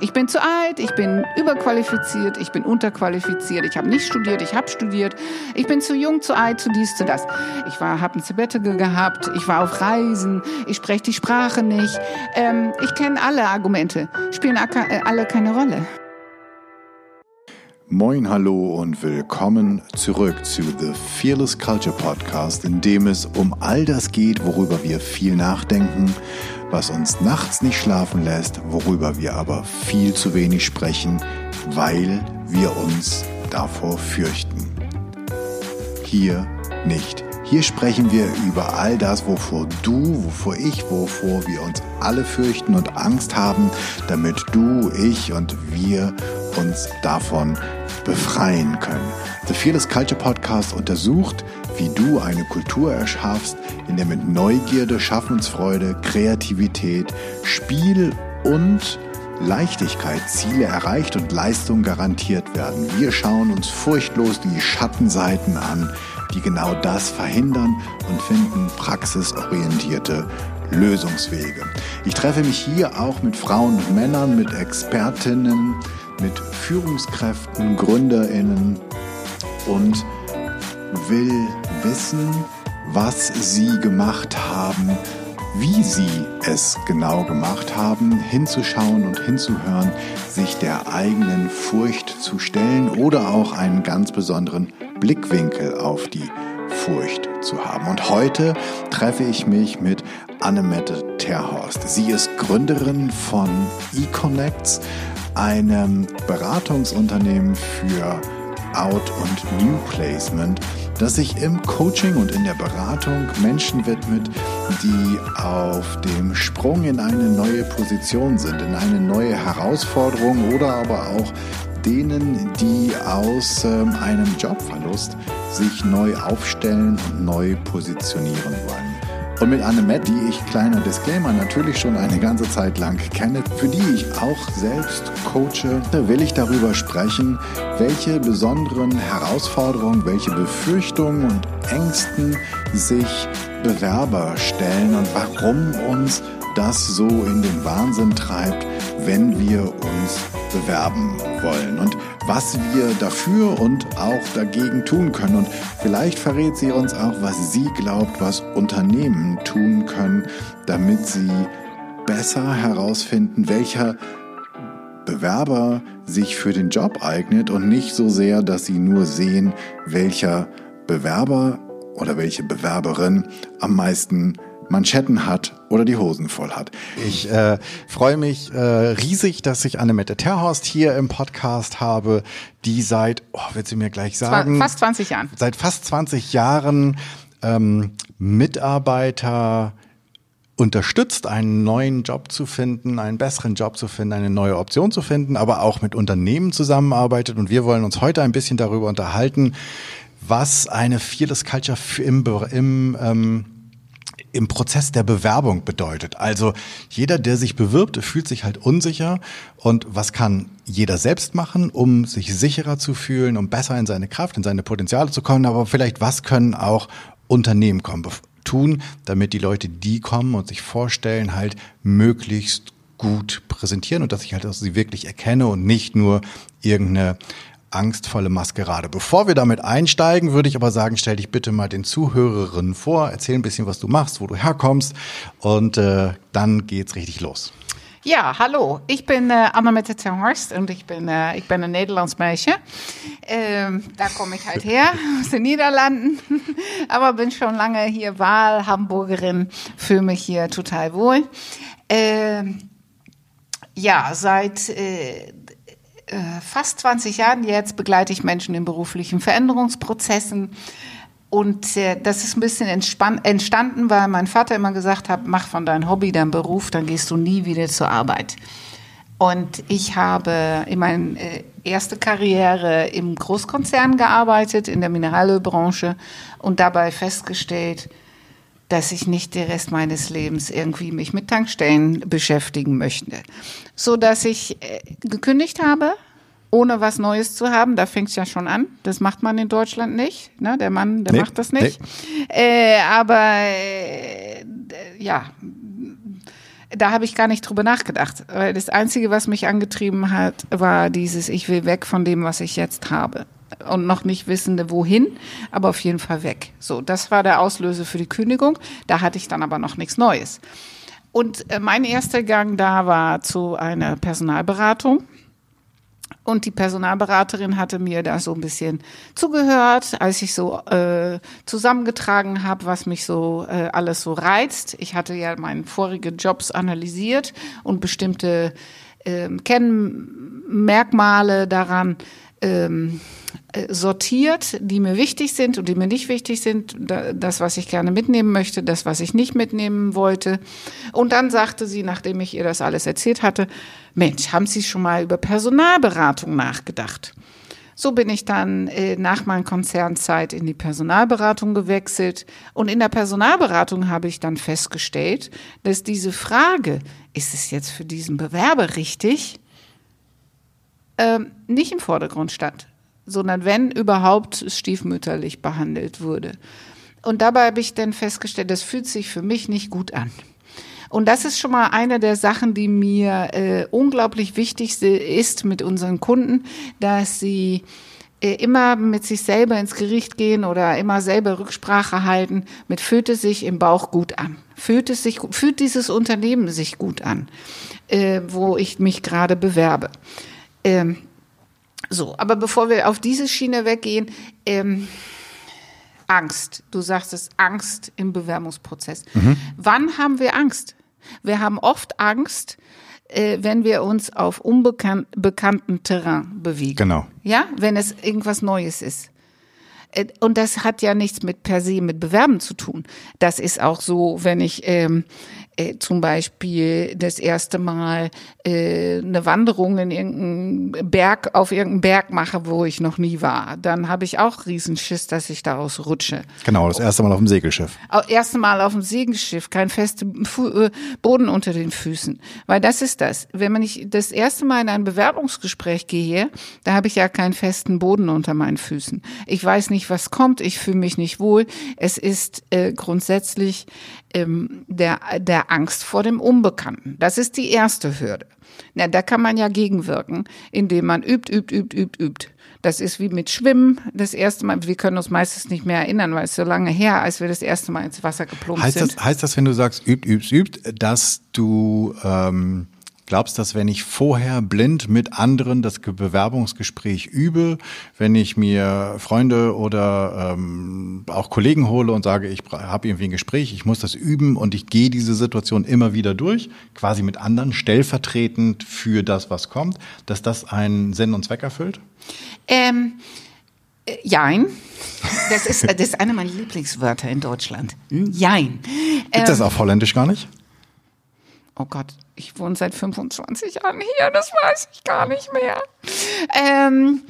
Ich bin zu alt, ich bin überqualifiziert, ich bin unterqualifiziert, ich habe nicht studiert, ich habe studiert, ich bin zu jung, zu alt, zu dies, zu das. Ich habe ein Sabbatical gehabt, ich war auf Reisen, ich spreche die Sprache nicht. Ähm, ich kenne alle Argumente, spielen äh, alle keine Rolle. Moin, hallo und willkommen zurück zu The Fearless Culture Podcast, in dem es um all das geht, worüber wir viel nachdenken, was uns nachts nicht schlafen lässt, worüber wir aber viel zu wenig sprechen, weil wir uns davor fürchten. Hier nicht. Hier sprechen wir über all das, wovor du, wovor ich, wovor wir uns alle fürchten und Angst haben, damit du, ich und wir uns davon befreien können. The Fearless Culture Podcast untersucht, wie du eine Kultur erschaffst, in der mit Neugierde, Schaffensfreude, Kreativität, Spiel und Leichtigkeit Ziele erreicht und Leistung garantiert werden. Wir schauen uns furchtlos die Schattenseiten an, die genau das verhindern und finden praxisorientierte Lösungswege. Ich treffe mich hier auch mit Frauen und Männern, mit Expertinnen, mit Führungskräften, Gründerinnen und will wissen, was sie gemacht haben, wie sie es genau gemacht haben, hinzuschauen und hinzuhören, sich der eigenen Furcht zu stellen oder auch einen ganz besonderen Blickwinkel auf die Furcht zu haben. Und heute treffe ich mich mit Annemette Terhorst. Sie ist Gründerin von eConnects, einem Beratungsunternehmen für Out- und New Placement, das sich im Coaching und in der Beratung Menschen widmet, die auf dem Sprung in eine neue Position sind, in eine neue Herausforderung oder aber auch denen, die aus ähm, einem Jobverlust sich neu aufstellen und neu positionieren wollen. Und mit Annemette, die ich, kleiner Disclaimer, natürlich schon eine ganze Zeit lang kenne, für die ich auch selbst coache, will ich darüber sprechen, welche besonderen Herausforderungen, welche Befürchtungen und Ängsten sich Bewerber stellen und warum uns das so in den Wahnsinn treibt, wenn wir uns bewerben wollen. Und was wir dafür und auch dagegen tun können. Und vielleicht verrät sie uns auch, was sie glaubt, was Unternehmen tun können, damit sie besser herausfinden, welcher Bewerber sich für den Job eignet und nicht so sehr, dass sie nur sehen, welcher Bewerber oder welche Bewerberin am meisten Manschetten hat oder die Hosen voll hat. Ich äh, freue mich äh, riesig, dass ich Annemette Terhorst hier im Podcast habe, die seit, oh, wird sie mir gleich sagen, fast 20 Jahren. Seit fast 20 Jahren ähm, Mitarbeiter unterstützt, einen neuen Job zu finden, einen besseren Job zu finden, eine neue Option zu finden, aber auch mit Unternehmen zusammenarbeitet. Und wir wollen uns heute ein bisschen darüber unterhalten, was eine Fearless Culture im, im ähm, im Prozess der Bewerbung bedeutet. Also jeder, der sich bewirbt, fühlt sich halt unsicher. Und was kann jeder selbst machen, um sich sicherer zu fühlen, um besser in seine Kraft, in seine Potenziale zu kommen? Aber vielleicht, was können auch Unternehmen kommen, tun, damit die Leute, die kommen und sich vorstellen, halt möglichst gut präsentieren und dass ich halt auch sie wirklich erkenne und nicht nur irgendeine angstvolle Maskerade. Bevor wir damit einsteigen, würde ich aber sagen, stell dich bitte mal den Zuhörerinnen vor, erzähl ein bisschen, was du machst, wo du herkommst und äh, dann geht's richtig los. Ja, hallo. Ich bin äh, Annemette Horst und ich bin, äh, ich bin ein Nederlands Meisje. Ähm, da komme ich halt her, aus den Niederlanden. Aber bin schon lange hier Wahl-Hamburgerin, fühle mich hier total wohl. Ähm, ja, seit äh, äh, fast 20 Jahren jetzt begleite ich Menschen in beruflichen Veränderungsprozessen. Und äh, das ist ein bisschen entstanden, weil mein Vater immer gesagt hat, mach von deinem Hobby dein Beruf, dann gehst du nie wieder zur Arbeit. Und ich habe in meiner äh, erste Karriere im Großkonzern gearbeitet, in der Mineralölbranche und dabei festgestellt, dass ich nicht den Rest meines Lebens irgendwie mich mit Tankstellen beschäftigen möchte. So dass ich äh, gekündigt habe, ohne was Neues zu haben. Da fängt es ja schon an. Das macht man in Deutschland nicht. Ne? Der Mann, der nee, macht das nicht. Nee. Äh, aber äh, ja, da habe ich gar nicht drüber nachgedacht. Weil das Einzige, was mich angetrieben hat, war dieses, ich will weg von dem, was ich jetzt habe. Und noch nicht wissende, wohin, aber auf jeden Fall weg. So, das war der Auslöser für die Kündigung. Da hatte ich dann aber noch nichts Neues. Und äh, mein erster Gang da war zu einer Personalberatung. Und die Personalberaterin hatte mir da so ein bisschen zugehört, als ich so äh, zusammengetragen habe, was mich so äh, alles so reizt. Ich hatte ja meine vorigen Jobs analysiert und bestimmte äh, Kennmerkmale daran ähm, äh, sortiert, die mir wichtig sind und die mir nicht wichtig sind, das, was ich gerne mitnehmen möchte, das, was ich nicht mitnehmen wollte. Und dann sagte sie, nachdem ich ihr das alles erzählt hatte, Mensch, haben Sie schon mal über Personalberatung nachgedacht? So bin ich dann äh, nach meiner Konzernzeit in die Personalberatung gewechselt. Und in der Personalberatung habe ich dann festgestellt, dass diese Frage, ist es jetzt für diesen Bewerber richtig, ähm, nicht im Vordergrund stand, sondern wenn überhaupt stiefmütterlich behandelt wurde. Und dabei habe ich dann festgestellt, das fühlt sich für mich nicht gut an. Und das ist schon mal eine der Sachen, die mir äh, unglaublich wichtig ist mit unseren Kunden, dass sie äh, immer mit sich selber ins Gericht gehen oder immer selber Rücksprache halten mit fühlt es sich im Bauch gut an? Fühlt es sich, fühlt dieses Unternehmen sich gut an, äh, wo ich mich gerade bewerbe? Ähm, so, aber bevor wir auf diese Schiene weggehen, ähm, Angst. Du sagst es, Angst im Bewerbungsprozess. Mhm. Wann haben wir Angst? Wir haben oft Angst, äh, wenn wir uns auf unbekannten Terrain bewegen. Genau. Ja, wenn es irgendwas Neues ist. Äh, und das hat ja nichts mit per se mit Bewerben zu tun. Das ist auch so, wenn ich ähm, äh, zum Beispiel das erste Mal äh, eine Wanderung in irgendeinen Berg, auf irgendeinen Berg mache, wo ich noch nie war, dann habe ich auch Riesenschiss, dass ich daraus rutsche. Genau, das erste Mal auf dem Segelschiff. Das erste Mal auf dem Segelschiff, kein fester äh, Boden unter den Füßen. Weil das ist das. Wenn man nicht das erste Mal in ein Bewerbungsgespräch gehe, da habe ich ja keinen festen Boden unter meinen Füßen. Ich weiß nicht, was kommt, ich fühle mich nicht wohl. Es ist äh, grundsätzlich ähm, der, der Angst vor dem Unbekannten. Das ist die erste Hürde. Na, da kann man ja gegenwirken, indem man übt, übt, übt, übt, übt. Das ist wie mit Schwimmen. Das erste Mal, wir können uns meistens nicht mehr erinnern, weil es so lange her, als wir das erste Mal ins Wasser geplumpt heißt sind. Das, heißt das, wenn du sagst, übt, übt, übt, dass du ähm, Glaubst, dass wenn ich vorher blind mit anderen das Bewerbungsgespräch übe, wenn ich mir Freunde oder ähm, auch Kollegen hole und sage, ich habe irgendwie ein Gespräch, ich muss das üben und ich gehe diese Situation immer wieder durch, quasi mit anderen, stellvertretend für das, was kommt, dass das einen Sinn und Zweck erfüllt? Ähm, äh, jein. Das ist, das ist eine meiner Lieblingswörter in Deutschland. Hm? Jein. Gibt ähm, das auf Holländisch gar nicht? Oh Gott, ich wohne seit 25 Jahren hier, das weiß ich gar nicht mehr. Ähm,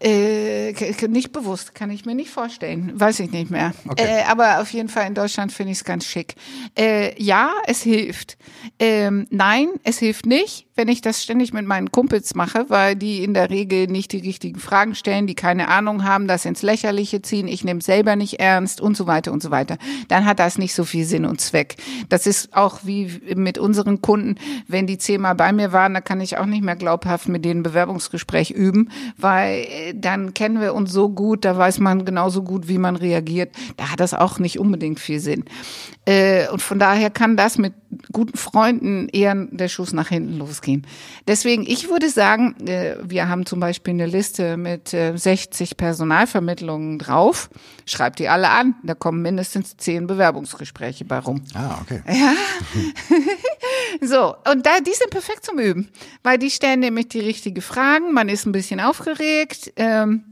äh, nicht bewusst, kann ich mir nicht vorstellen. Weiß ich nicht mehr. Okay. Äh, aber auf jeden Fall in Deutschland finde ich es ganz schick. Äh, ja, es hilft. Ähm, nein, es hilft nicht wenn ich das ständig mit meinen Kumpels mache, weil die in der Regel nicht die richtigen Fragen stellen, die keine Ahnung haben, das ins Lächerliche ziehen, ich nehme selber nicht ernst und so weiter und so weiter, dann hat das nicht so viel Sinn und Zweck. Das ist auch wie mit unseren Kunden, wenn die zehnmal bei mir waren, dann kann ich auch nicht mehr glaubhaft mit denen Bewerbungsgespräch üben, weil äh, dann kennen wir uns so gut, da weiß man genauso gut, wie man reagiert. Da hat das auch nicht unbedingt viel Sinn. Äh, und von daher kann das mit guten Freunden eher der Schuss nach hinten losgehen. Deswegen, ich würde sagen, äh, wir haben zum Beispiel eine Liste mit 60 äh, Personalvermittlungen drauf. Schreibt die alle an. Da kommen mindestens zehn Bewerbungsgespräche bei rum. Ah, okay. Ja. so, und da, die sind perfekt zum Üben, weil die stellen nämlich die richtigen Fragen. Man ist ein bisschen aufgeregt. Ähm,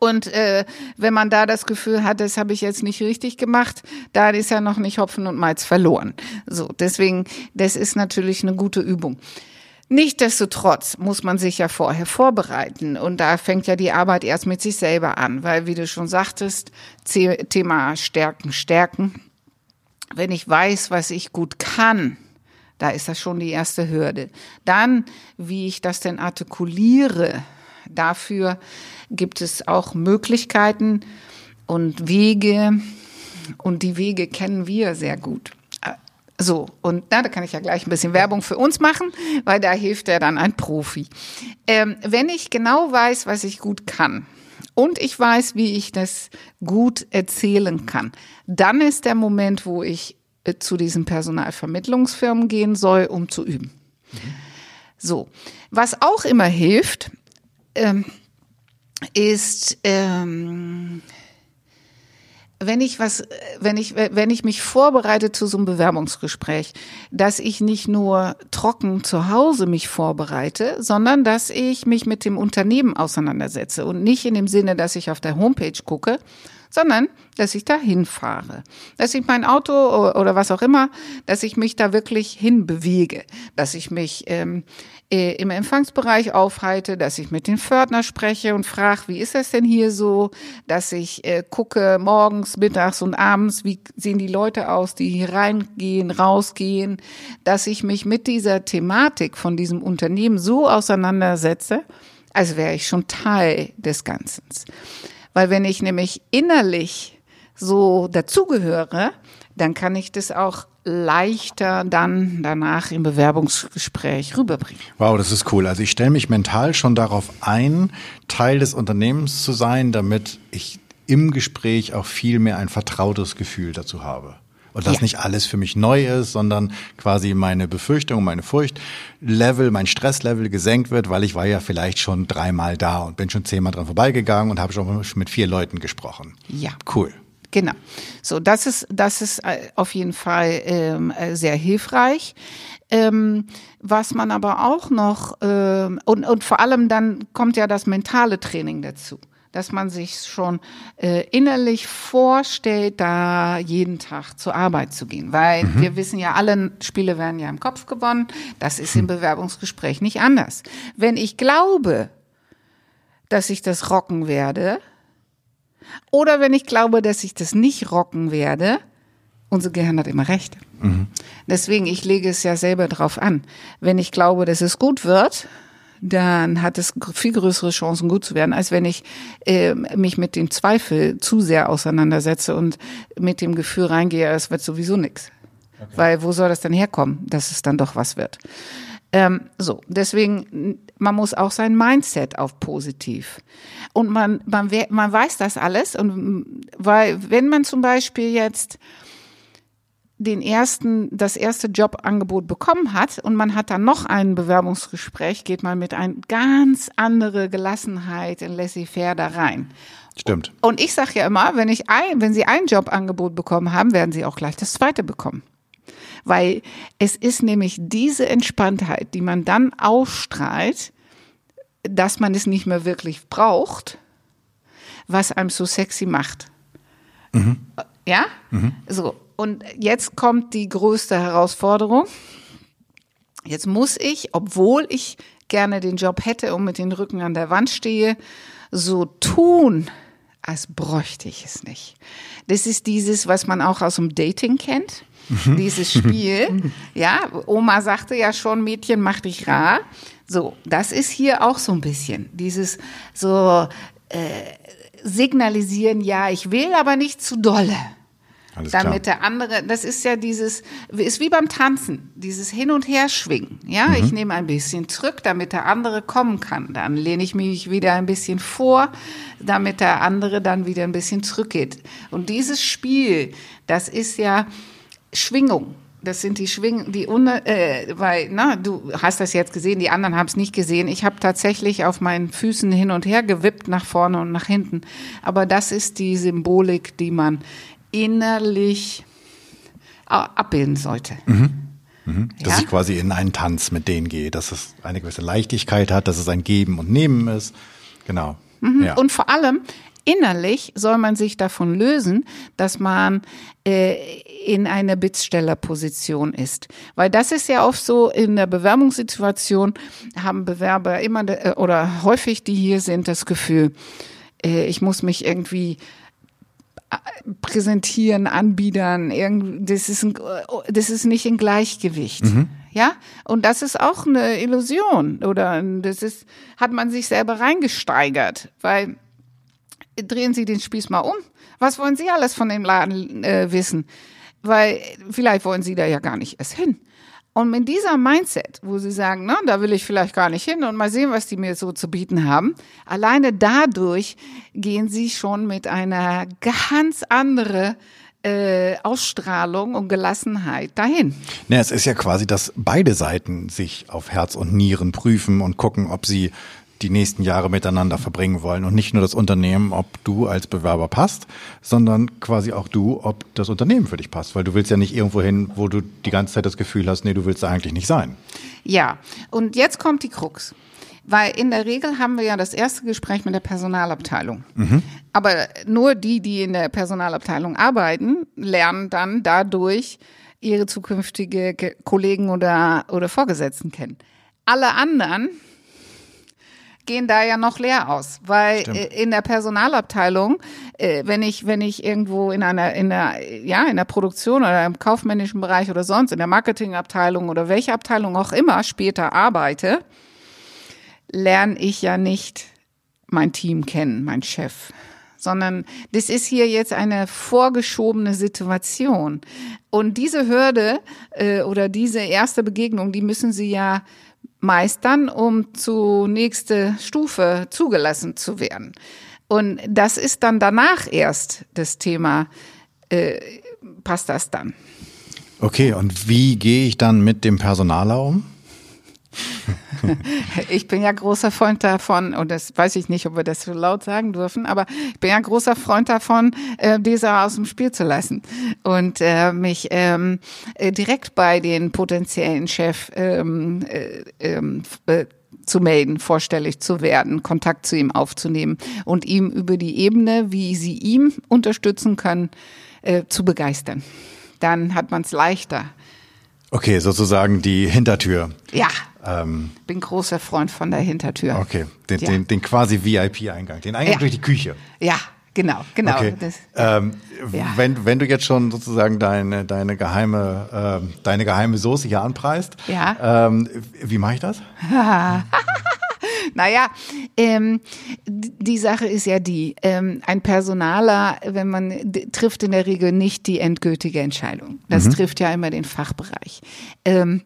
und äh, wenn man da das Gefühl hat, das habe ich jetzt nicht richtig gemacht, da ist ja noch nicht Hopfen und Malz verloren. So, deswegen, das ist natürlich eine gute Übung. Nichtsdestotrotz muss man sich ja vorher vorbereiten und da fängt ja die Arbeit erst mit sich selber an, weil wie du schon sagtest, Thema Stärken, Stärken. Wenn ich weiß, was ich gut kann, da ist das schon die erste Hürde. Dann, wie ich das denn artikuliere, dafür gibt es auch Möglichkeiten und Wege und die Wege kennen wir sehr gut. So, und na, da kann ich ja gleich ein bisschen Werbung für uns machen, weil da hilft er dann ein Profi. Ähm, wenn ich genau weiß, was ich gut kann und ich weiß, wie ich das gut erzählen kann, dann ist der Moment, wo ich äh, zu diesen Personalvermittlungsfirmen gehen soll, um zu üben. So, was auch immer hilft, ähm, ist ähm, wenn ich was, wenn ich, wenn ich mich vorbereite zu so einem Bewerbungsgespräch, dass ich nicht nur trocken zu Hause mich vorbereite, sondern dass ich mich mit dem Unternehmen auseinandersetze und nicht in dem Sinne, dass ich auf der Homepage gucke, sondern dass ich da hinfahre, dass ich mein Auto oder was auch immer, dass ich mich da wirklich hinbewege, dass ich mich ähm, äh, im Empfangsbereich aufhalte, dass ich mit den Fördner spreche und frage, wie ist das denn hier so, dass ich äh, gucke morgens, mittags und abends, wie sehen die Leute aus, die hier reingehen, rausgehen, dass ich mich mit dieser Thematik von diesem Unternehmen so auseinandersetze, als wäre ich schon Teil des Ganzen. Weil wenn ich nämlich innerlich so dazugehöre, dann kann ich das auch leichter dann danach im Bewerbungsgespräch rüberbringen. Wow, das ist cool. Also ich stelle mich mental schon darauf ein, Teil des Unternehmens zu sein, damit ich im Gespräch auch viel mehr ein vertrautes Gefühl dazu habe. Und dass ja. nicht alles für mich neu ist, sondern quasi meine Befürchtung, meine Furchtlevel, mein Stresslevel gesenkt wird, weil ich war ja vielleicht schon dreimal da und bin schon zehnmal dran vorbeigegangen und habe schon mit vier Leuten gesprochen. Ja. Cool. Genau. So, das ist, das ist äh, auf jeden Fall ähm, äh, sehr hilfreich. Ähm, was man aber auch noch, ähm, und, und vor allem dann kommt ja das mentale Training dazu dass man sich schon äh, innerlich vorstellt, da jeden Tag zur Arbeit zu gehen. Weil mhm. wir wissen ja, alle Spiele werden ja im Kopf gewonnen. Das ist im hm. Bewerbungsgespräch nicht anders. Wenn ich glaube, dass ich das rocken werde, oder wenn ich glaube, dass ich das nicht rocken werde, unser Gehirn hat immer recht. Mhm. Deswegen, ich lege es ja selber drauf an. Wenn ich glaube, dass es gut wird, dann hat es viel größere Chancen, gut zu werden, als wenn ich äh, mich mit dem Zweifel zu sehr auseinandersetze und mit dem Gefühl reingehe, es wird sowieso nichts. Okay. Weil wo soll das denn herkommen, dass es dann doch was wird? Ähm, so, deswegen, man muss auch sein Mindset auf positiv. Und man, man, man weiß das alles. Und weil, wenn man zum Beispiel jetzt den ersten, das erste Jobangebot bekommen hat und man hat dann noch ein Bewerbungsgespräch, geht man mit einer ganz andere Gelassenheit in laissez-faire da rein. Stimmt. Und ich sage ja immer, wenn ich ein, wenn Sie ein Jobangebot bekommen haben, werden Sie auch gleich das zweite bekommen. Weil es ist nämlich diese Entspanntheit, die man dann ausstrahlt, dass man es nicht mehr wirklich braucht, was einem so sexy macht. Mhm. Ja? Mhm. So. Und jetzt kommt die größte Herausforderung. Jetzt muss ich, obwohl ich gerne den Job hätte und mit den Rücken an der Wand stehe, so tun, als bräuchte ich es nicht. Das ist dieses, was man auch aus dem Dating kennt. Dieses Spiel. Ja, Oma sagte ja schon, Mädchen, mach dich rar. So, das ist hier auch so ein bisschen. Dieses so äh, signalisieren, ja, ich will, aber nicht zu dolle. Alles damit klar. der andere, das ist ja dieses, ist wie beim Tanzen, dieses Hin- und Herschwingen. Ja, mhm. ich nehme ein bisschen zurück, damit der andere kommen kann. Dann lehne ich mich wieder ein bisschen vor, damit der andere dann wieder ein bisschen zurückgeht. Und dieses Spiel, das ist ja Schwingung. Das sind die Schwingen, die ohne, äh, weil, na, du hast das jetzt gesehen, die anderen haben es nicht gesehen. Ich habe tatsächlich auf meinen Füßen hin und her gewippt, nach vorne und nach hinten. Aber das ist die Symbolik, die man innerlich abbilden sollte. Mhm. Mhm. Dass ja? ich quasi in einen Tanz mit denen gehe, dass es eine gewisse Leichtigkeit hat, dass es ein Geben und Nehmen ist. Genau. Mhm. Ja. Und vor allem innerlich soll man sich davon lösen, dass man äh, in einer Bittstellerposition ist. Weil das ist ja oft so, in der Bewerbungssituation haben Bewerber immer äh, oder häufig, die hier sind, das Gefühl, äh, ich muss mich irgendwie präsentieren, anbiedern, das ist, ein, das ist nicht in Gleichgewicht. Mhm. Ja, und das ist auch eine Illusion oder das ist, hat man sich selber reingesteigert, weil drehen Sie den Spieß mal um. Was wollen Sie alles von dem Laden äh, wissen? weil vielleicht wollen sie da ja gar nicht erst hin. Und mit dieser Mindset, wo sie sagen, na, da will ich vielleicht gar nicht hin und mal sehen, was die mir so zu bieten haben, alleine dadurch gehen sie schon mit einer ganz andere äh, Ausstrahlung und Gelassenheit dahin. Ja, es ist ja quasi, dass beide Seiten sich auf Herz und Nieren prüfen und gucken, ob sie die nächsten Jahre miteinander verbringen wollen und nicht nur das Unternehmen, ob du als Bewerber passt, sondern quasi auch du, ob das Unternehmen für dich passt, weil du willst ja nicht irgendwo hin, wo du die ganze Zeit das Gefühl hast, nee, du willst da eigentlich nicht sein. Ja, und jetzt kommt die Krux. Weil in der Regel haben wir ja das erste Gespräch mit der Personalabteilung. Mhm. Aber nur die, die in der Personalabteilung arbeiten, lernen dann dadurch ihre zukünftige Kollegen oder, oder Vorgesetzten kennen. Alle anderen gehen da ja noch leer aus, weil Stimmt. Äh, in der Personalabteilung, äh, wenn ich wenn ich irgendwo in einer in der ja in der Produktion oder im kaufmännischen Bereich oder sonst in der Marketingabteilung oder welche Abteilung auch immer später arbeite, lerne ich ja nicht mein Team kennen, mein Chef, sondern das ist hier jetzt eine vorgeschobene Situation. Und diese Hürde äh, oder diese erste Begegnung, die müssen Sie ja meistern, um zu nächste Stufe zugelassen zu werden. Und das ist dann danach erst das Thema, äh, passt das dann. Okay, und wie gehe ich dann mit dem Personaler um? ich bin ja großer Freund davon, und das weiß ich nicht, ob wir das so laut sagen dürfen, aber ich bin ja großer Freund davon, äh, dieser aus dem Spiel zu lassen und äh, mich ähm, äh, direkt bei den potenziellen Chef ähm, äh, ähm, äh, zu melden, vorstellig zu werden, Kontakt zu ihm aufzunehmen und ihm über die Ebene, wie sie ihm unterstützen können, äh, zu begeistern. Dann hat man es leichter. Okay, sozusagen die Hintertür. Ja, ähm, Bin großer Freund von der Hintertür. Okay, den, ja. den, den quasi VIP-Eingang, den Eingang ja. durch die Küche. Ja, genau, genau. Okay. Das, ähm, ja. wenn, wenn du jetzt schon sozusagen deine, deine geheime, äh, deine geheime Soße hier anpreist, ja. ähm, wie mache ich das? naja, ähm, die Sache ist ja die, ähm, ein Personaler, wenn man trifft in der Regel nicht die endgültige Entscheidung. Das mhm. trifft ja immer den Fachbereich. Ähm,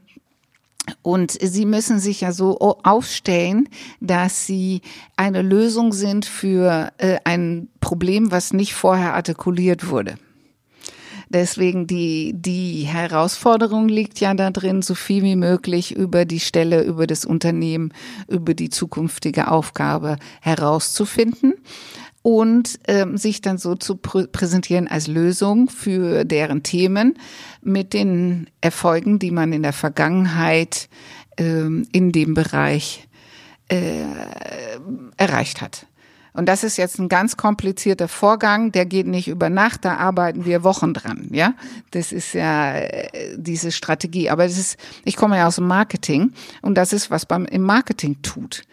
und sie müssen sich ja so aufstellen, dass sie eine Lösung sind für äh, ein Problem, was nicht vorher artikuliert wurde. Deswegen die, die Herausforderung liegt ja da drin, so viel wie möglich über die Stelle, über das Unternehmen, über die zukünftige Aufgabe herauszufinden und ähm, sich dann so zu pr präsentieren als Lösung für deren Themen mit den Erfolgen, die man in der Vergangenheit ähm, in dem Bereich äh, erreicht hat. Und das ist jetzt ein ganz komplizierter Vorgang, der geht nicht über Nacht, da arbeiten wir Wochen dran, ja. Das ist ja äh, diese Strategie. Aber das ist, ich komme ja aus dem Marketing und das ist, was beim im Marketing tut.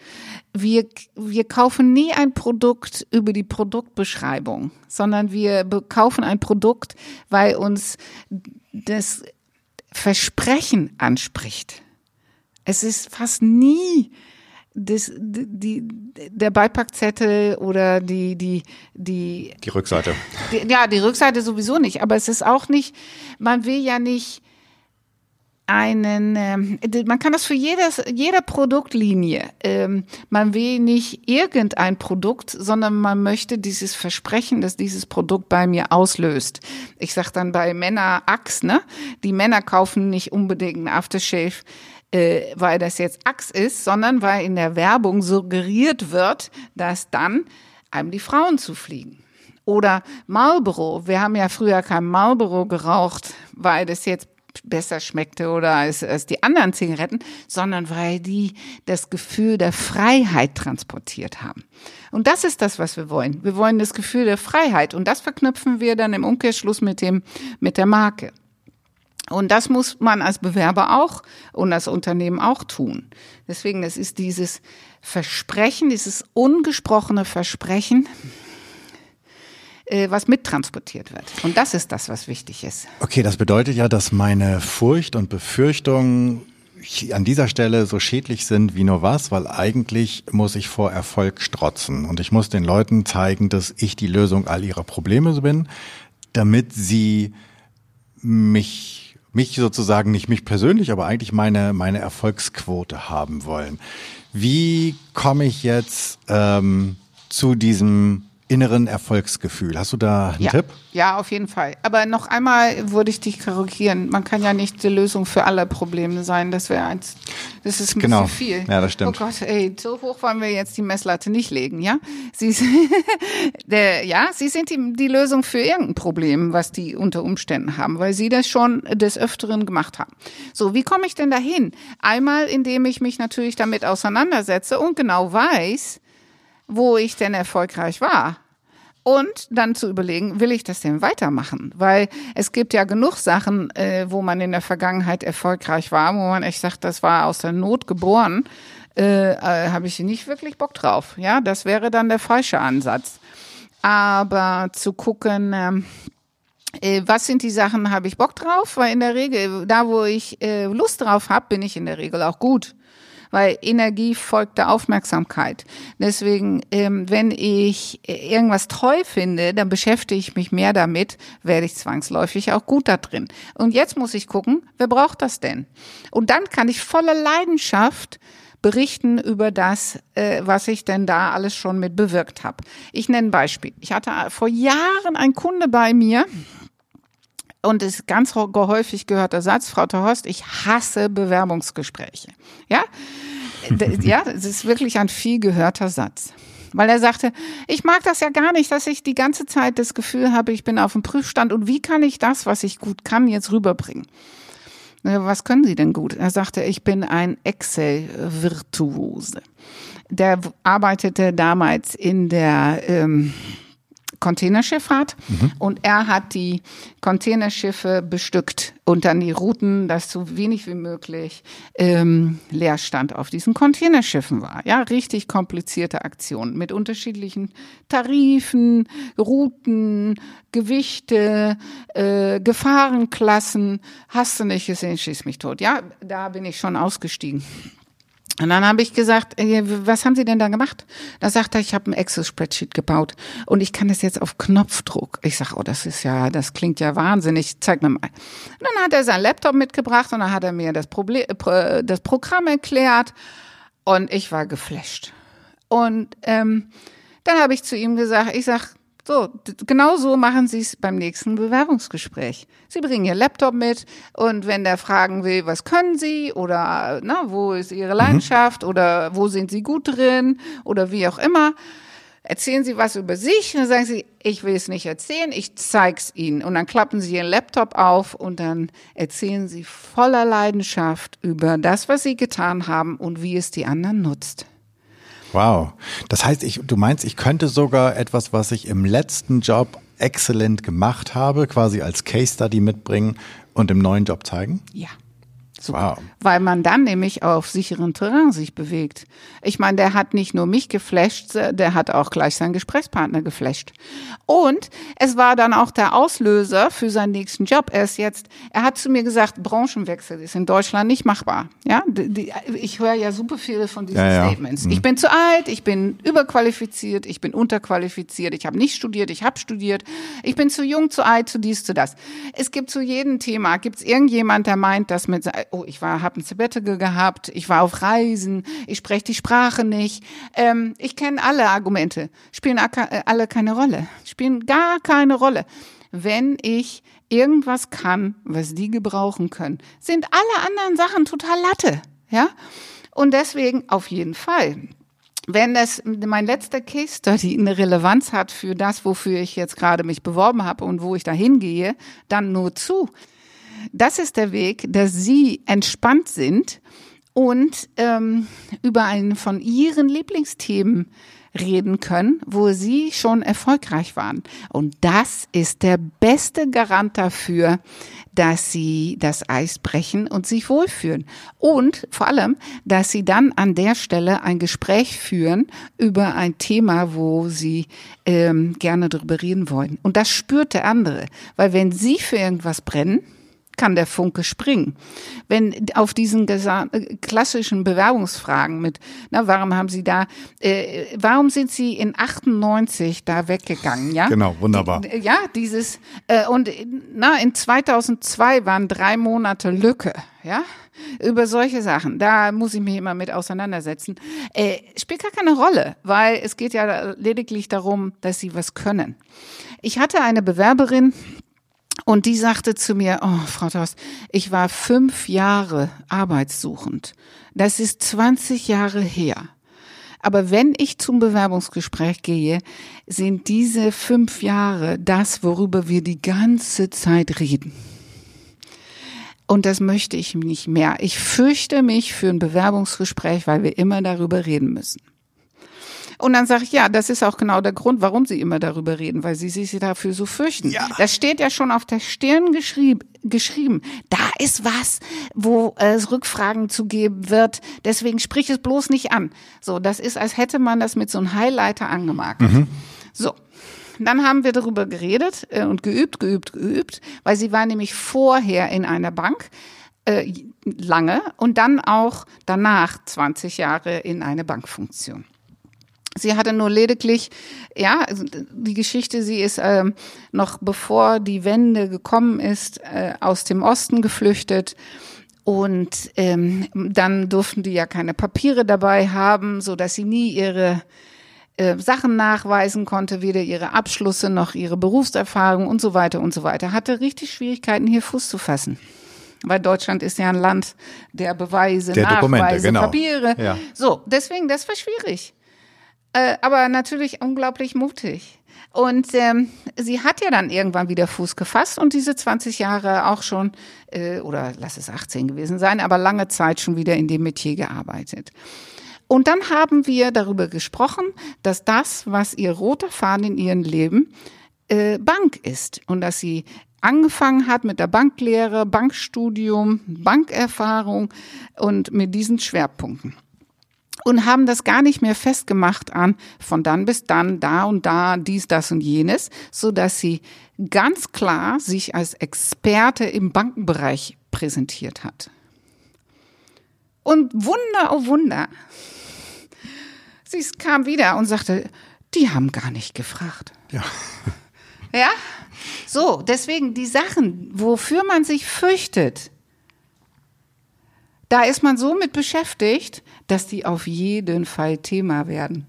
Wir, wir kaufen nie ein Produkt über die Produktbeschreibung, sondern wir kaufen ein Produkt, weil uns das Versprechen anspricht. Es ist fast nie das, die, der Beipackzettel oder die, die, die. Die Rückseite. Die, ja, die Rückseite sowieso nicht. Aber es ist auch nicht, man will ja nicht einen, ähm, man kann das für jedes, jeder Produktlinie. Ähm, man will nicht irgendein Produkt, sondern man möchte dieses Versprechen, dass dieses Produkt bei mir auslöst. Ich sag dann bei Männer Axe, ne? Die Männer kaufen nicht unbedingt ein Aftershave äh, weil das jetzt Axe ist, sondern weil in der Werbung suggeriert wird, dass dann einem die Frauen zufliegen. Oder Marlboro. Wir haben ja früher kein Marlboro geraucht, weil das jetzt besser schmeckte oder als, als die anderen Zigaretten, sondern weil die das Gefühl der Freiheit transportiert haben. Und das ist das, was wir wollen. Wir wollen das Gefühl der Freiheit und das verknüpfen wir dann im Umkehrschluss mit dem, mit der Marke. Und das muss man als Bewerber auch und als Unternehmen auch tun. Deswegen, es ist dieses Versprechen, dieses ungesprochene Versprechen, äh, was mittransportiert wird. Und das ist das, was wichtig ist. Okay, das bedeutet ja, dass meine Furcht und Befürchtung an dieser Stelle so schädlich sind wie nur was, weil eigentlich muss ich vor Erfolg strotzen und ich muss den Leuten zeigen, dass ich die Lösung all ihrer Probleme bin, damit sie mich, mich sozusagen, nicht mich persönlich, aber eigentlich meine, meine Erfolgsquote haben wollen. Wie komme ich jetzt ähm, zu diesem inneren Erfolgsgefühl. Hast du da einen ja. Tipp? Ja, auf jeden Fall. Aber noch einmal würde ich dich korrigieren. Man kann ja nicht die Lösung für alle Probleme sein. Das wäre eins, das ist ein genau. bisschen viel. Ja, das stimmt. Oh Gott, ey, so hoch wollen wir jetzt die Messlatte nicht legen, ja? Sie, der, ja, Sie sind die, die Lösung für irgendein Problem, was die unter Umständen haben, weil Sie das schon des Öfteren gemacht haben. So, wie komme ich denn dahin? Einmal, indem ich mich natürlich damit auseinandersetze und genau weiß, wo ich denn erfolgreich war. Und dann zu überlegen, will ich das denn weitermachen? Weil es gibt ja genug Sachen, äh, wo man in der Vergangenheit erfolgreich war, wo man echt sagt, das war aus der Not geboren, äh, äh, habe ich nicht wirklich Bock drauf. Ja, das wäre dann der falsche Ansatz. Aber zu gucken, ähm, äh, was sind die Sachen, habe ich Bock drauf? Weil in der Regel, da wo ich äh, Lust drauf habe, bin ich in der Regel auch gut weil Energie folgt der Aufmerksamkeit. Deswegen, ähm, wenn ich irgendwas toll finde, dann beschäftige ich mich mehr damit, werde ich zwangsläufig auch gut da drin. Und jetzt muss ich gucken, wer braucht das denn? Und dann kann ich voller Leidenschaft berichten über das, äh, was ich denn da alles schon mit bewirkt habe. Ich nenne ein Beispiel. Ich hatte vor Jahren einen Kunde bei mir, und es ist ganz häufig gehört der Satz, Frau Terhorst, ich hasse Bewerbungsgespräche. Ja? ja, es ist wirklich ein viel gehörter Satz. Weil er sagte, ich mag das ja gar nicht, dass ich die ganze Zeit das Gefühl habe, ich bin auf dem Prüfstand und wie kann ich das, was ich gut kann, jetzt rüberbringen? Was können Sie denn gut? Er sagte, ich bin ein Excel-Virtuose. Der arbeitete damals in der ähm, Containerschifffahrt mhm. und er hat die Containerschiffe bestückt und dann die Routen, dass so wenig wie möglich ähm, Leerstand auf diesen Containerschiffen war. Ja, richtig komplizierte Aktionen mit unterschiedlichen Tarifen, Routen, Gewichte, äh, Gefahrenklassen. Hast du nicht gesehen, schieß mich tot. Ja, da bin ich schon ausgestiegen. Und dann habe ich gesagt, was haben Sie denn da gemacht? Da sagt er, ich habe ein Excel-Spreadsheet gebaut und ich kann das jetzt auf Knopfdruck. Ich sage, oh, das ist ja, das klingt ja wahnsinnig. Zeig mir mal. Und dann hat er seinen Laptop mitgebracht und dann hat er mir das, Problem, äh, das Programm erklärt und ich war geflasht. Und ähm, dann habe ich zu ihm gesagt, ich sag, so, genau so machen Sie es beim nächsten Bewerbungsgespräch. Sie bringen Ihr Laptop mit und wenn der fragen will, was können Sie oder na, wo ist Ihre Leidenschaft mhm. oder wo sind Sie gut drin oder wie auch immer, erzählen Sie was über sich und dann sagen Sie, ich will es nicht erzählen, ich zeig's Ihnen. Und dann klappen Sie Ihren Laptop auf und dann erzählen Sie voller Leidenschaft über das, was Sie getan haben und wie es die anderen nutzt. Wow. Das heißt, ich, du meinst, ich könnte sogar etwas, was ich im letzten Job exzellent gemacht habe, quasi als Case Study mitbringen und im neuen Job zeigen? Ja. Wow. Weil man dann nämlich auf sicheren Terrain sich bewegt. Ich meine, der hat nicht nur mich geflasht, der hat auch gleich seinen Gesprächspartner geflasht. Und es war dann auch der Auslöser für seinen nächsten Job. Er ist jetzt, er hat zu mir gesagt, Branchenwechsel ist in Deutschland nicht machbar. Ja, ich höre ja super viele von diesen ja, ja. Statements. Mhm. Ich bin zu alt, ich bin überqualifiziert, ich bin unterqualifiziert, ich habe nicht studiert, ich habe studiert, ich bin zu jung, zu alt, zu dies, zu das. Es gibt zu jedem Thema, gibt es irgendjemand, der meint, dass mit oh, ich war, habe ein Sabbatical gehabt, ich war auf Reisen, ich spreche die Sprache nicht. Ähm, ich kenne alle Argumente, spielen äh, alle keine Rolle, spielen gar keine Rolle. Wenn ich irgendwas kann, was die gebrauchen können, sind alle anderen Sachen total Latte, ja? Und deswegen auf jeden Fall wenn das mein letzter Case Study eine Relevanz hat für das, wofür ich jetzt gerade mich beworben habe und wo ich da hingehe, dann nur zu. Das ist der Weg, dass Sie entspannt sind und ähm, über einen von Ihren Lieblingsthemen reden können, wo sie schon erfolgreich waren. Und das ist der beste Garant dafür, dass sie das Eis brechen und sich wohlfühlen. Und vor allem, dass sie dann an der Stelle ein Gespräch führen über ein Thema, wo sie ähm, gerne darüber reden wollen. Und das spürt der andere. Weil wenn sie für irgendwas brennen, kann der Funke springen. Wenn auf diesen äh, klassischen Bewerbungsfragen mit, na, warum haben Sie da, äh, warum sind Sie in 98 da weggegangen, ja? Genau, wunderbar. Die, ja, dieses, äh, und na, in 2002 waren drei Monate Lücke, ja? über solche Sachen. Da muss ich mich immer mit auseinandersetzen. Äh, spielt gar keine Rolle, weil es geht ja lediglich darum, dass sie was können. Ich hatte eine Bewerberin, und die sagte zu mir, oh, Frau Thorst, ich war fünf Jahre arbeitssuchend. Das ist 20 Jahre her. Aber wenn ich zum Bewerbungsgespräch gehe, sind diese fünf Jahre das, worüber wir die ganze Zeit reden. Und das möchte ich nicht mehr. Ich fürchte mich für ein Bewerbungsgespräch, weil wir immer darüber reden müssen. Und dann sage ich, ja, das ist auch genau der Grund, warum sie immer darüber reden, weil sie sich dafür so fürchten. Ja. Das steht ja schon auf der Stirn geschrieben. geschrieben. Da ist was, wo es Rückfragen zu geben wird. Deswegen sprich es bloß nicht an. So, das ist, als hätte man das mit so einem Highlighter angemarkt. Mhm. So. Dann haben wir darüber geredet äh, und geübt, geübt, geübt, weil sie war nämlich vorher in einer Bank äh, lange und dann auch danach 20 Jahre in einer Bankfunktion. Sie hatte nur lediglich, ja, also die Geschichte, sie ist ähm, noch bevor die Wende gekommen ist, äh, aus dem Osten geflüchtet. Und ähm, dann durften die ja keine Papiere dabei haben, so dass sie nie ihre äh, Sachen nachweisen konnte, weder ihre Abschlüsse noch ihre Berufserfahrung und so weiter und so weiter. Hatte richtig Schwierigkeiten, hier Fuß zu fassen. Weil Deutschland ist ja ein Land der Beweise, der Nachweise, genau. Papiere. Ja. So, deswegen, das war schwierig. Äh, aber natürlich unglaublich mutig. Und ähm, sie hat ja dann irgendwann wieder Fuß gefasst und diese 20 Jahre auch schon, äh, oder lass es 18 gewesen sein, aber lange Zeit schon wieder in dem Metier gearbeitet. Und dann haben wir darüber gesprochen, dass das, was ihr roter Faden in ihrem Leben, äh, Bank ist und dass sie angefangen hat mit der Banklehre, Bankstudium, Bankerfahrung und mit diesen Schwerpunkten und haben das gar nicht mehr festgemacht an von dann bis dann, da und da, dies, das und jenes, so dass sie ganz klar sich als Experte im Bankenbereich präsentiert hat. Und Wunder, oh Wunder. Sie kam wieder und sagte, die haben gar nicht gefragt. Ja. Ja? So, deswegen die Sachen, wofür man sich fürchtet, da ist man so mit beschäftigt, dass die auf jeden Fall Thema werden.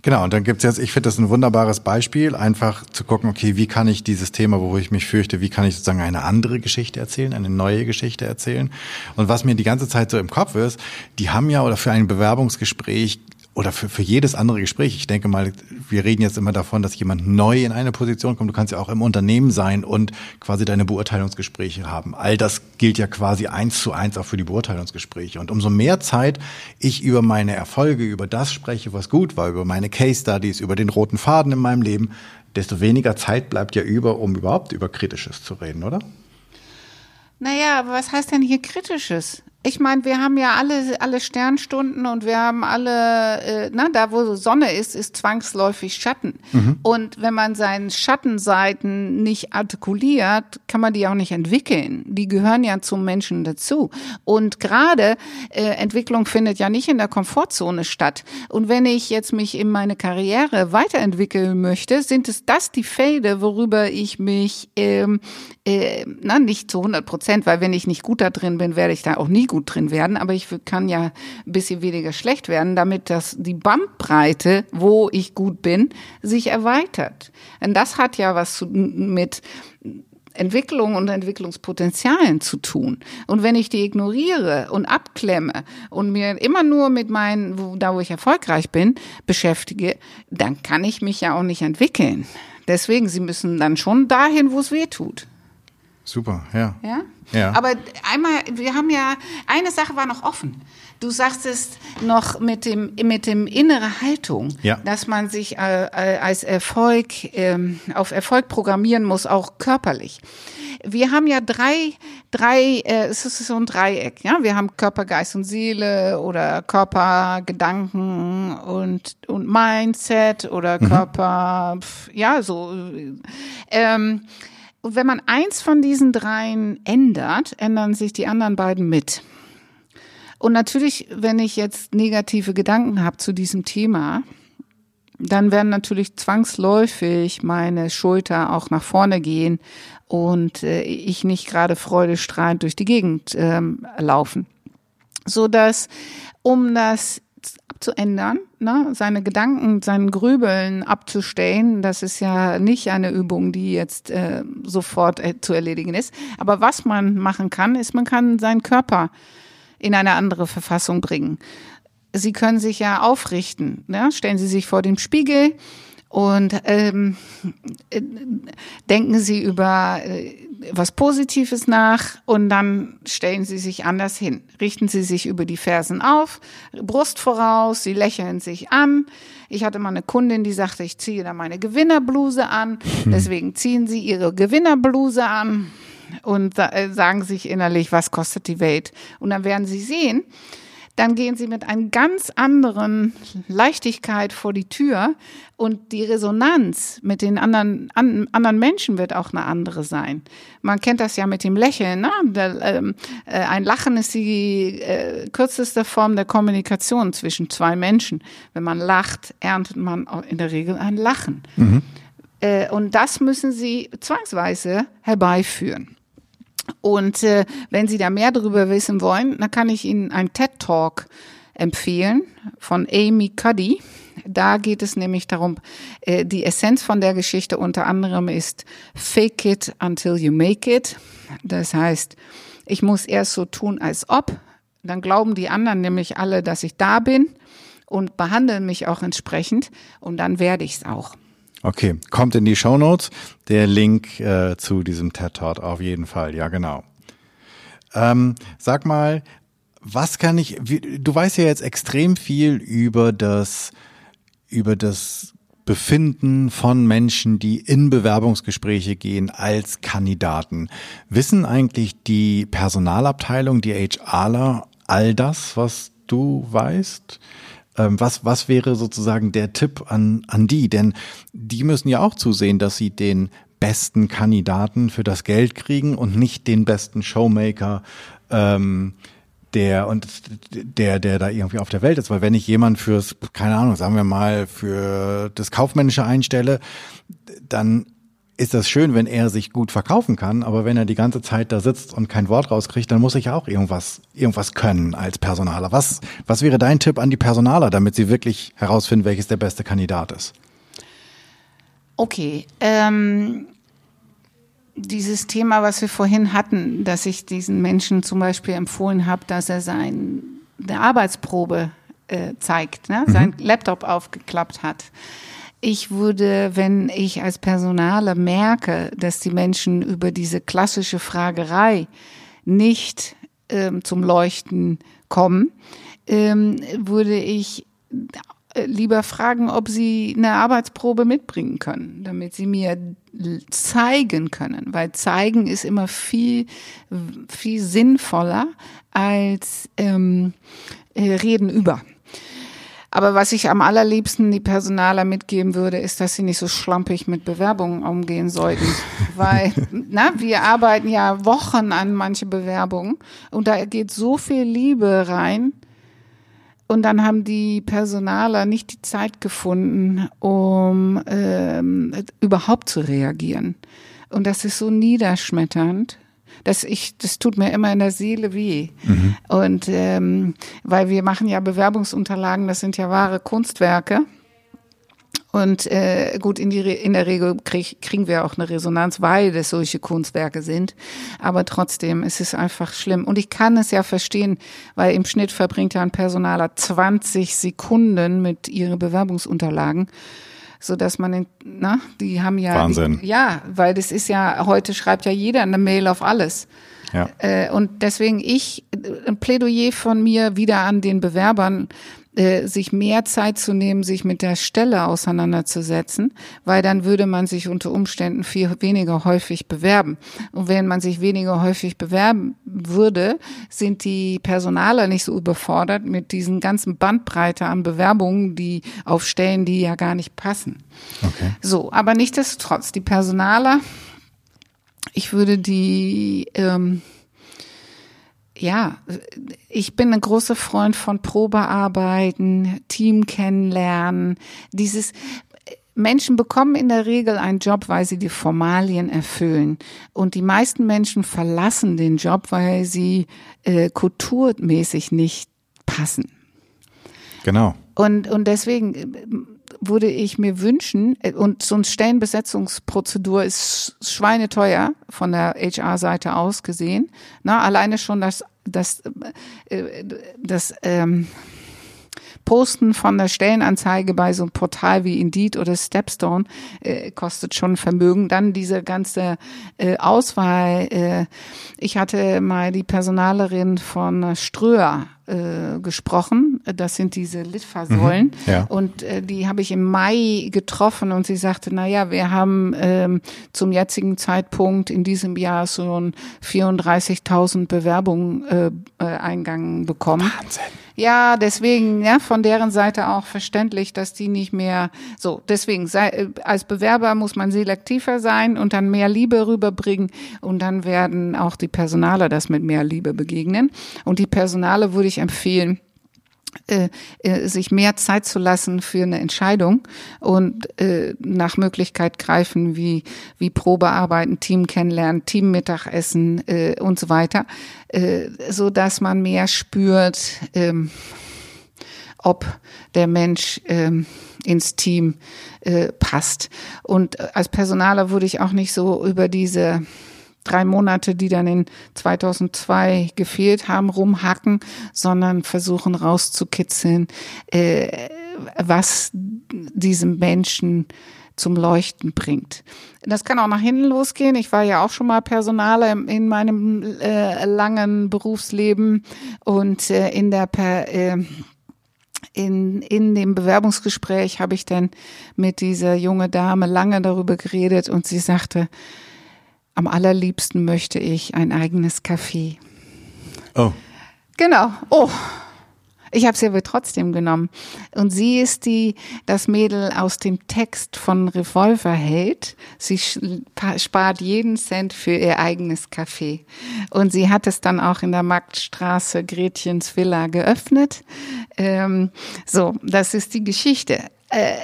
Genau, und dann gibt's jetzt, ich finde das ein wunderbares Beispiel, einfach zu gucken, okay, wie kann ich dieses Thema, wo ich mich fürchte, wie kann ich sozusagen eine andere Geschichte erzählen, eine neue Geschichte erzählen. Und was mir die ganze Zeit so im Kopf ist, die haben ja oder für ein Bewerbungsgespräch oder für, für jedes andere Gespräch. Ich denke mal, wir reden jetzt immer davon, dass jemand neu in eine Position kommt. Du kannst ja auch im Unternehmen sein und quasi deine Beurteilungsgespräche haben. All das gilt ja quasi eins zu eins auch für die Beurteilungsgespräche. Und umso mehr Zeit ich über meine Erfolge, über das spreche, was gut war, über meine Case Studies, über den roten Faden in meinem Leben, desto weniger Zeit bleibt ja über, um überhaupt über Kritisches zu reden, oder? Naja, aber was heißt denn hier Kritisches? Ich meine, wir haben ja alle, alle Sternstunden und wir haben alle, äh, na, da wo Sonne ist, ist zwangsläufig Schatten. Mhm. Und wenn man seinen Schattenseiten nicht artikuliert, kann man die auch nicht entwickeln. Die gehören ja zum Menschen dazu. Und gerade äh, Entwicklung findet ja nicht in der Komfortzone statt. Und wenn ich jetzt mich in meine Karriere weiterentwickeln möchte, sind es das die Felder, worüber ich mich, ähm, äh, na, nicht zu 100 Prozent, weil wenn ich nicht gut da drin bin, werde ich da auch nie gut drin werden, aber ich kann ja ein bisschen weniger schlecht werden, damit das die Bandbreite, wo ich gut bin, sich erweitert. Und das hat ja was zu, mit Entwicklung und Entwicklungspotenzialen zu tun. Und wenn ich die ignoriere und abklemme und mir immer nur mit meinen, wo, da wo ich erfolgreich bin, beschäftige, dann kann ich mich ja auch nicht entwickeln. Deswegen, sie müssen dann schon dahin, wo es weh tut. Super, ja. Ja? Ja. Aber einmal, wir haben ja, eine Sache war noch offen. Du sagst es noch mit dem, mit dem innere Haltung, ja. dass man sich äh, äh, als Erfolg, äh, auf Erfolg programmieren muss, auch körperlich. Wir haben ja drei, drei, äh, es ist so ein Dreieck, ja. Wir haben Körper, Geist und Seele oder Körper, Gedanken und, und Mindset oder mhm. Körper, ja, so, ähm, Und wenn man eins von diesen dreien ändert, ändern sich die anderen beiden mit. Und natürlich, wenn ich jetzt negative Gedanken habe zu diesem Thema, dann werden natürlich zwangsläufig meine Schulter auch nach vorne gehen und äh, ich nicht gerade freudestrahlend durch die Gegend ähm, laufen. So dass, um das abzuändern, ne, seine Gedanken, seinen Grübeln abzustellen, das ist ja nicht eine Übung, die jetzt äh, sofort äh, zu erledigen ist. Aber was man machen kann, ist, man kann seinen Körper in eine andere Verfassung bringen. Sie können sich ja aufrichten. Ne? Stellen Sie sich vor dem Spiegel und ähm, äh, denken Sie über äh, was Positives nach und dann stellen Sie sich anders hin. Richten Sie sich über die Fersen auf, Brust voraus, Sie lächeln sich an. Ich hatte mal eine Kundin, die sagte, ich ziehe da meine Gewinnerbluse an. Hm. Deswegen ziehen Sie Ihre Gewinnerbluse an und äh, sagen sich innerlich, was kostet die Welt? Und dann werden Sie sehen, dann gehen sie mit einer ganz anderen Leichtigkeit vor die Tür und die Resonanz mit den anderen, an, anderen Menschen wird auch eine andere sein. Man kennt das ja mit dem Lächeln. Ne? Der, ähm, äh, ein Lachen ist die äh, kürzeste Form der Kommunikation zwischen zwei Menschen. Wenn man lacht, erntet man in der Regel ein Lachen. Mhm. Äh, und das müssen sie zwangsweise herbeiführen. Und äh, wenn Sie da mehr darüber wissen wollen, dann kann ich Ihnen einen TED Talk empfehlen von Amy Cuddy. Da geht es nämlich darum, äh, die Essenz von der Geschichte unter anderem ist Fake it until you make it. Das heißt, ich muss erst so tun, als ob. Dann glauben die anderen nämlich alle, dass ich da bin und behandeln mich auch entsprechend und dann werde ich es auch. Okay, kommt in die Show Notes der Link äh, zu diesem TED Talk auf jeden Fall. Ja, genau. Ähm, sag mal, was kann ich? Wie, du weißt ja jetzt extrem viel über das über das Befinden von Menschen, die in Bewerbungsgespräche gehen als Kandidaten. Wissen eigentlich die Personalabteilung, die HRler, all das, was du weißt? Ähm, was, was wäre sozusagen der Tipp an, an die? Denn die müssen ja auch zusehen, dass sie den besten Kandidaten für das Geld kriegen und nicht den besten Showmaker, ähm, der und der, der da irgendwie auf der Welt ist. Weil wenn ich jemand fürs, keine Ahnung, sagen wir mal, für das Kaufmännische einstelle, dann ist das schön, wenn er sich gut verkaufen kann, aber wenn er die ganze Zeit da sitzt und kein Wort rauskriegt, dann muss ich ja auch irgendwas, irgendwas können als Personaler. Was, was wäre dein Tipp an die Personaler, damit sie wirklich herausfinden, welches der beste Kandidat ist? Okay, ähm, dieses Thema, was wir vorhin hatten, dass ich diesen Menschen zum Beispiel empfohlen habe, dass er seine Arbeitsprobe äh, zeigt, ne? Mhm. sein Laptop aufgeklappt hat ich würde, wenn ich als Personaler merke, dass die Menschen über diese klassische Fragerei nicht ähm, zum Leuchten kommen, ähm, würde ich äh, lieber fragen, ob sie eine Arbeitsprobe mitbringen können, damit sie mir zeigen können, weil zeigen ist immer viel, viel sinnvoller als ähm, äh, reden über. Aber was ich am allerliebsten die Personaler mitgeben würde, ist, dass sie nicht so schlampig mit Bewerbungen umgehen sollten. Weil, na, wir arbeiten ja Wochen an manche Bewerbungen und da geht so viel Liebe rein. Und dann haben die Personaler nicht die Zeit gefunden, um ähm, überhaupt zu reagieren. Und das ist so niederschmetternd das ich, das tut mir immer in der Seele weh. Mhm. Und ähm, weil wir machen ja Bewerbungsunterlagen, das sind ja wahre Kunstwerke. Und äh, gut, in, die, in der Regel krieg, kriegen wir auch eine Resonanz, weil das solche Kunstwerke sind. Aber trotzdem ist es einfach schlimm. Und ich kann es ja verstehen, weil im Schnitt verbringt ja ein Personaler 20 Sekunden mit ihren Bewerbungsunterlagen so dass man, in, na, die haben ja, Wahnsinn. Die, ja, weil das ist ja heute schreibt ja jeder eine Mail auf alles. Ja. Äh, und deswegen ich ein Plädoyer von mir wieder an den Bewerbern äh, sich mehr Zeit zu nehmen, sich mit der Stelle auseinanderzusetzen, weil dann würde man sich unter Umständen viel weniger häufig bewerben. Und wenn man sich weniger häufig bewerben würde, sind die Personaler nicht so überfordert mit diesen ganzen Bandbreite an Bewerbungen, die auf Stellen, die ja gar nicht passen. Okay. So, aber nichtsdestotrotz, die Personaler ich würde die, ähm, ja, ich bin ein großer Freund von Probearbeiten, Team kennenlernen, dieses, Menschen bekommen in der Regel einen Job, weil sie die Formalien erfüllen. Und die meisten Menschen verlassen den Job, weil sie äh, kulturmäßig nicht passen. Genau. Und, und deswegen äh, würde ich mir wünschen, äh, und so eine Stellenbesetzungsprozedur ist schweineteuer von der HR-Seite aus gesehen. Na, alleine schon das, das, äh, das ähm, Posten von der Stellenanzeige bei so einem Portal wie Indeed oder Stepstone äh, kostet schon Vermögen. Dann diese ganze äh, Auswahl. Äh, ich hatte mal die Personalerin von Ströer äh, gesprochen. Das sind diese Litfaßsäulen. Mhm, ja. Und äh, die habe ich im Mai getroffen und sie sagte, na ja, wir haben ähm, zum jetzigen Zeitpunkt in diesem Jahr so 34.000 Bewerbungen äh, äh, Eingang bekommen. Wahnsinn. Ja, deswegen, ja, von deren Seite auch verständlich, dass die nicht mehr so. Deswegen, sei, äh, als Bewerber muss man selektiver sein und dann mehr Liebe rüberbringen und dann werden auch die Personale das mit mehr Liebe begegnen. Und die Personale würde ich empfehlen, sich mehr Zeit zu lassen für eine Entscheidung und äh, nach Möglichkeit greifen wie wie Probearbeiten, Team kennenlernen, Teammittagessen äh, und so weiter, äh, so dass man mehr spürt, ähm, ob der Mensch ähm, ins Team äh, passt. Und als Personaler würde ich auch nicht so über diese drei Monate, die dann in 2002 gefehlt haben, rumhacken, sondern versuchen rauszukitzeln, äh, was diesem Menschen zum Leuchten bringt. Das kann auch nach hinten losgehen. Ich war ja auch schon mal Personaler in meinem äh, langen Berufsleben und äh, in der per, äh, in, in dem Bewerbungsgespräch habe ich dann mit dieser junge Dame lange darüber geredet und sie sagte, am allerliebsten möchte ich ein eigenes Café. Oh. Genau. Oh. Ich habe sie aber trotzdem genommen. Und sie ist die, das Mädel aus dem Text von Revolverheld. Sie spart jeden Cent für ihr eigenes Café. Und sie hat es dann auch in der Marktstraße Gretchens Villa geöffnet. Ähm, so, das ist die Geschichte. Äh,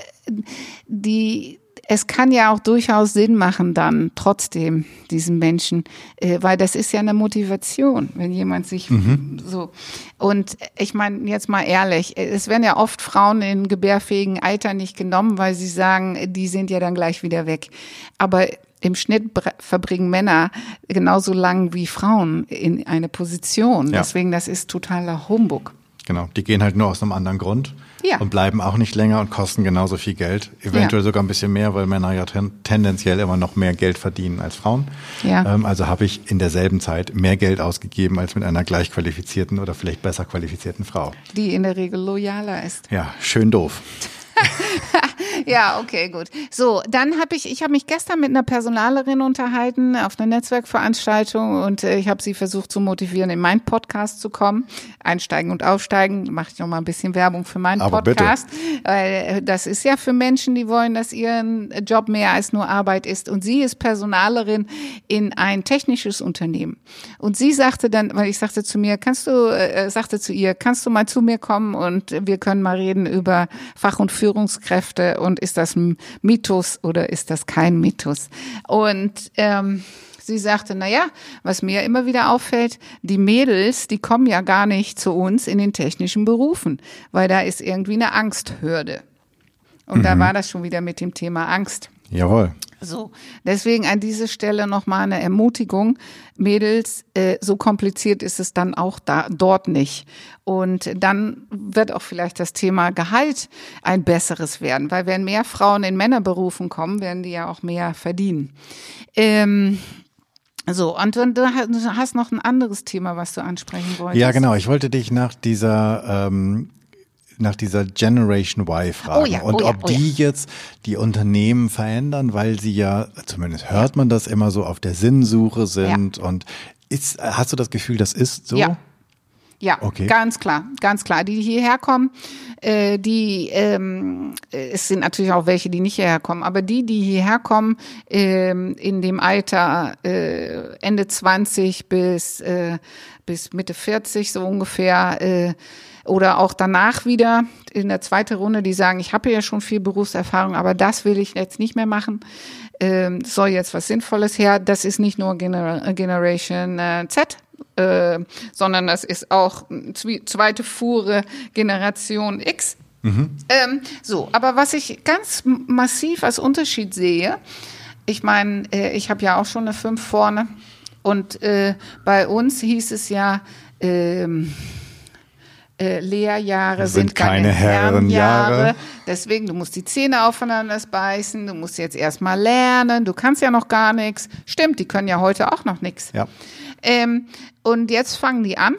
die, es kann ja auch durchaus Sinn machen dann trotzdem diesen Menschen, äh, weil das ist ja eine Motivation, wenn jemand sich mhm. so und ich meine jetzt mal ehrlich, es werden ja oft Frauen in gebärfähigen Alter nicht genommen, weil sie sagen, die sind ja dann gleich wieder weg. Aber im Schnitt verbringen Männer genauso lang wie Frauen in eine Position. Ja. Deswegen, das ist totaler Humbug. Genau, die gehen halt nur aus einem anderen Grund ja. und bleiben auch nicht länger und kosten genauso viel Geld. Eventuell ja. sogar ein bisschen mehr, weil Männer ja ten tendenziell immer noch mehr Geld verdienen als Frauen. Ja. Ähm, also habe ich in derselben Zeit mehr Geld ausgegeben als mit einer gleich qualifizierten oder vielleicht besser qualifizierten Frau. Die in der Regel loyaler ist. Ja, schön doof. ja, okay, gut. So, dann habe ich, ich habe mich gestern mit einer Personalerin unterhalten auf einer Netzwerkveranstaltung und äh, ich habe sie versucht zu motivieren, in meinen Podcast zu kommen. Einsteigen und aufsteigen. Mache ich noch mal ein bisschen Werbung für meinen Aber Podcast. Bitte. Weil äh, das ist ja für Menschen, die wollen, dass ihren Job mehr als nur Arbeit ist. Und sie ist Personalerin in ein technisches Unternehmen. Und sie sagte dann, weil ich sagte zu mir, kannst du, äh, sagte zu ihr, kannst du mal zu mir kommen und wir können mal reden über Fach- und Führungskräfte und ist das ein Mythos oder ist das kein Mythos? Und ähm, sie sagte, na ja, was mir immer wieder auffällt, die Mädels, die kommen ja gar nicht zu uns in den technischen Berufen, weil da ist irgendwie eine Angsthürde. Und mhm. da war das schon wieder mit dem Thema Angst. Jawohl. So, deswegen an dieser Stelle nochmal eine Ermutigung. Mädels, äh, so kompliziert ist es dann auch da, dort nicht. Und dann wird auch vielleicht das Thema Gehalt ein besseres werden, weil wenn mehr Frauen in Männerberufen kommen, werden die ja auch mehr verdienen. Ähm, so, und du hast noch ein anderes Thema, was du ansprechen wolltest. Ja, genau. Ich wollte dich nach dieser ähm, nach dieser Generation Y fragen oh ja, und oh ja, ob oh die ja. jetzt die Unternehmen verändern, weil sie ja, zumindest hört man das immer so, auf der Sinnsuche sind und ist, hast du das Gefühl, das ist so? Ja. Ja, Okay. ganz klar, ganz klar. Die hierher kommen, äh, die, ähm, es sind natürlich auch welche, die nicht hierher kommen, aber die, die hierher kommen, ähm, in dem Alter äh, Ende 20 bis, äh, bis Mitte 40 so ungefähr, äh, oder auch danach wieder in der zweiten Runde, die sagen, ich habe ja schon viel Berufserfahrung, aber das will ich jetzt nicht mehr machen. Ähm, soll jetzt was Sinnvolles her. Das ist nicht nur Gener Generation äh, Z, äh, sondern das ist auch zweite Fuhre Generation X. Ähm, so, aber was ich ganz massiv als Unterschied sehe, ich meine, äh, ich habe ja auch schon eine 5 vorne und äh, bei uns hieß es ja, ähm, äh, Lehrjahre Sind sind, keine, keine Herrenjahre. Deswegen, du musst die Zähne aufeinander beißen, du musst jetzt erstmal lernen, du kannst ja noch gar nichts. Stimmt, die können ja heute auch noch nichts. Ja. Ähm, und jetzt fangen die an.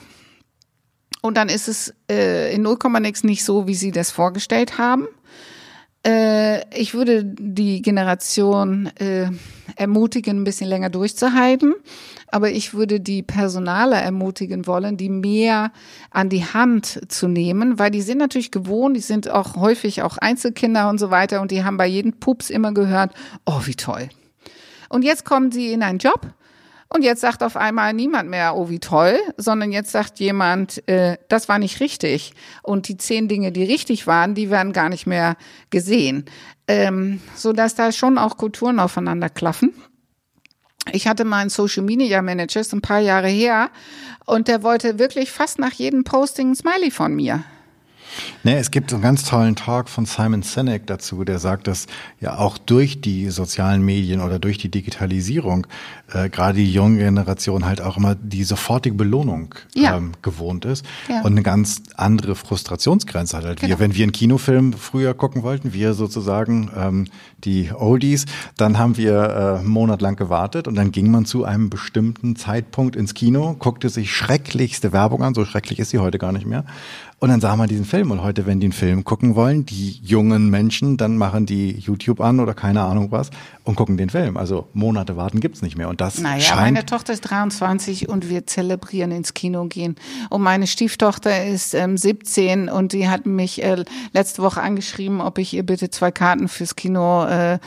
Und dann ist es äh, in 0, nix nicht so, wie sie das vorgestellt haben. Äh, ich würde die Generation äh, ermutigen, ein bisschen länger durchzuhalten. Aber ich würde die Personale ermutigen wollen, die mehr an die Hand zu nehmen, weil die sind natürlich gewohnt, die sind auch häufig auch Einzelkinder und so weiter und die haben bei jedem Pups immer gehört, oh, wie toll. Und jetzt kommen sie in einen Job und jetzt sagt auf einmal niemand mehr, oh wie toll, sondern jetzt sagt jemand, äh, das war nicht richtig. Und die zehn Dinge, die richtig waren, die werden gar nicht mehr gesehen. Ähm, so dass da schon auch Kulturen aufeinander klaffen. Ich hatte mal einen Social Media Manager, ist ein paar Jahre her, und der wollte wirklich fast nach jedem Posting ein Smiley von mir. Nee, es gibt so einen ganz tollen Talk von Simon Sinek dazu, der sagt, dass ja auch durch die sozialen Medien oder durch die Digitalisierung äh, gerade die junge Generation halt auch immer die sofortige Belohnung Ja. ähm, gewohnt ist Ja. und eine ganz andere Frustrationsgrenze hat. Halt wir, Genau. wenn wir einen Kinofilm früher gucken wollten, wir sozusagen ähm, die Oldies, dann haben wir äh, einen Monat lang gewartet und dann ging man zu einem bestimmten Zeitpunkt ins Kino, guckte sich schrecklichste Werbung an, so schrecklich ist sie heute gar nicht mehr. Und dann sah man diesen Film. Und heute, wenn die einen Film gucken wollen, die jungen Menschen, dann machen die YouTube an oder keine Ahnung was und gucken den Film. Also Monate warten gibt's nicht mehr. Und das Naja, scheint. meine Tochter ist 23 und wir zelebrieren ins Kino gehen. Und meine Stieftochter ist ähm, 17 und die hat mich äh, letzte Woche angeschrieben, ob ich ihr bitte zwei Karten fürs Kino, äh,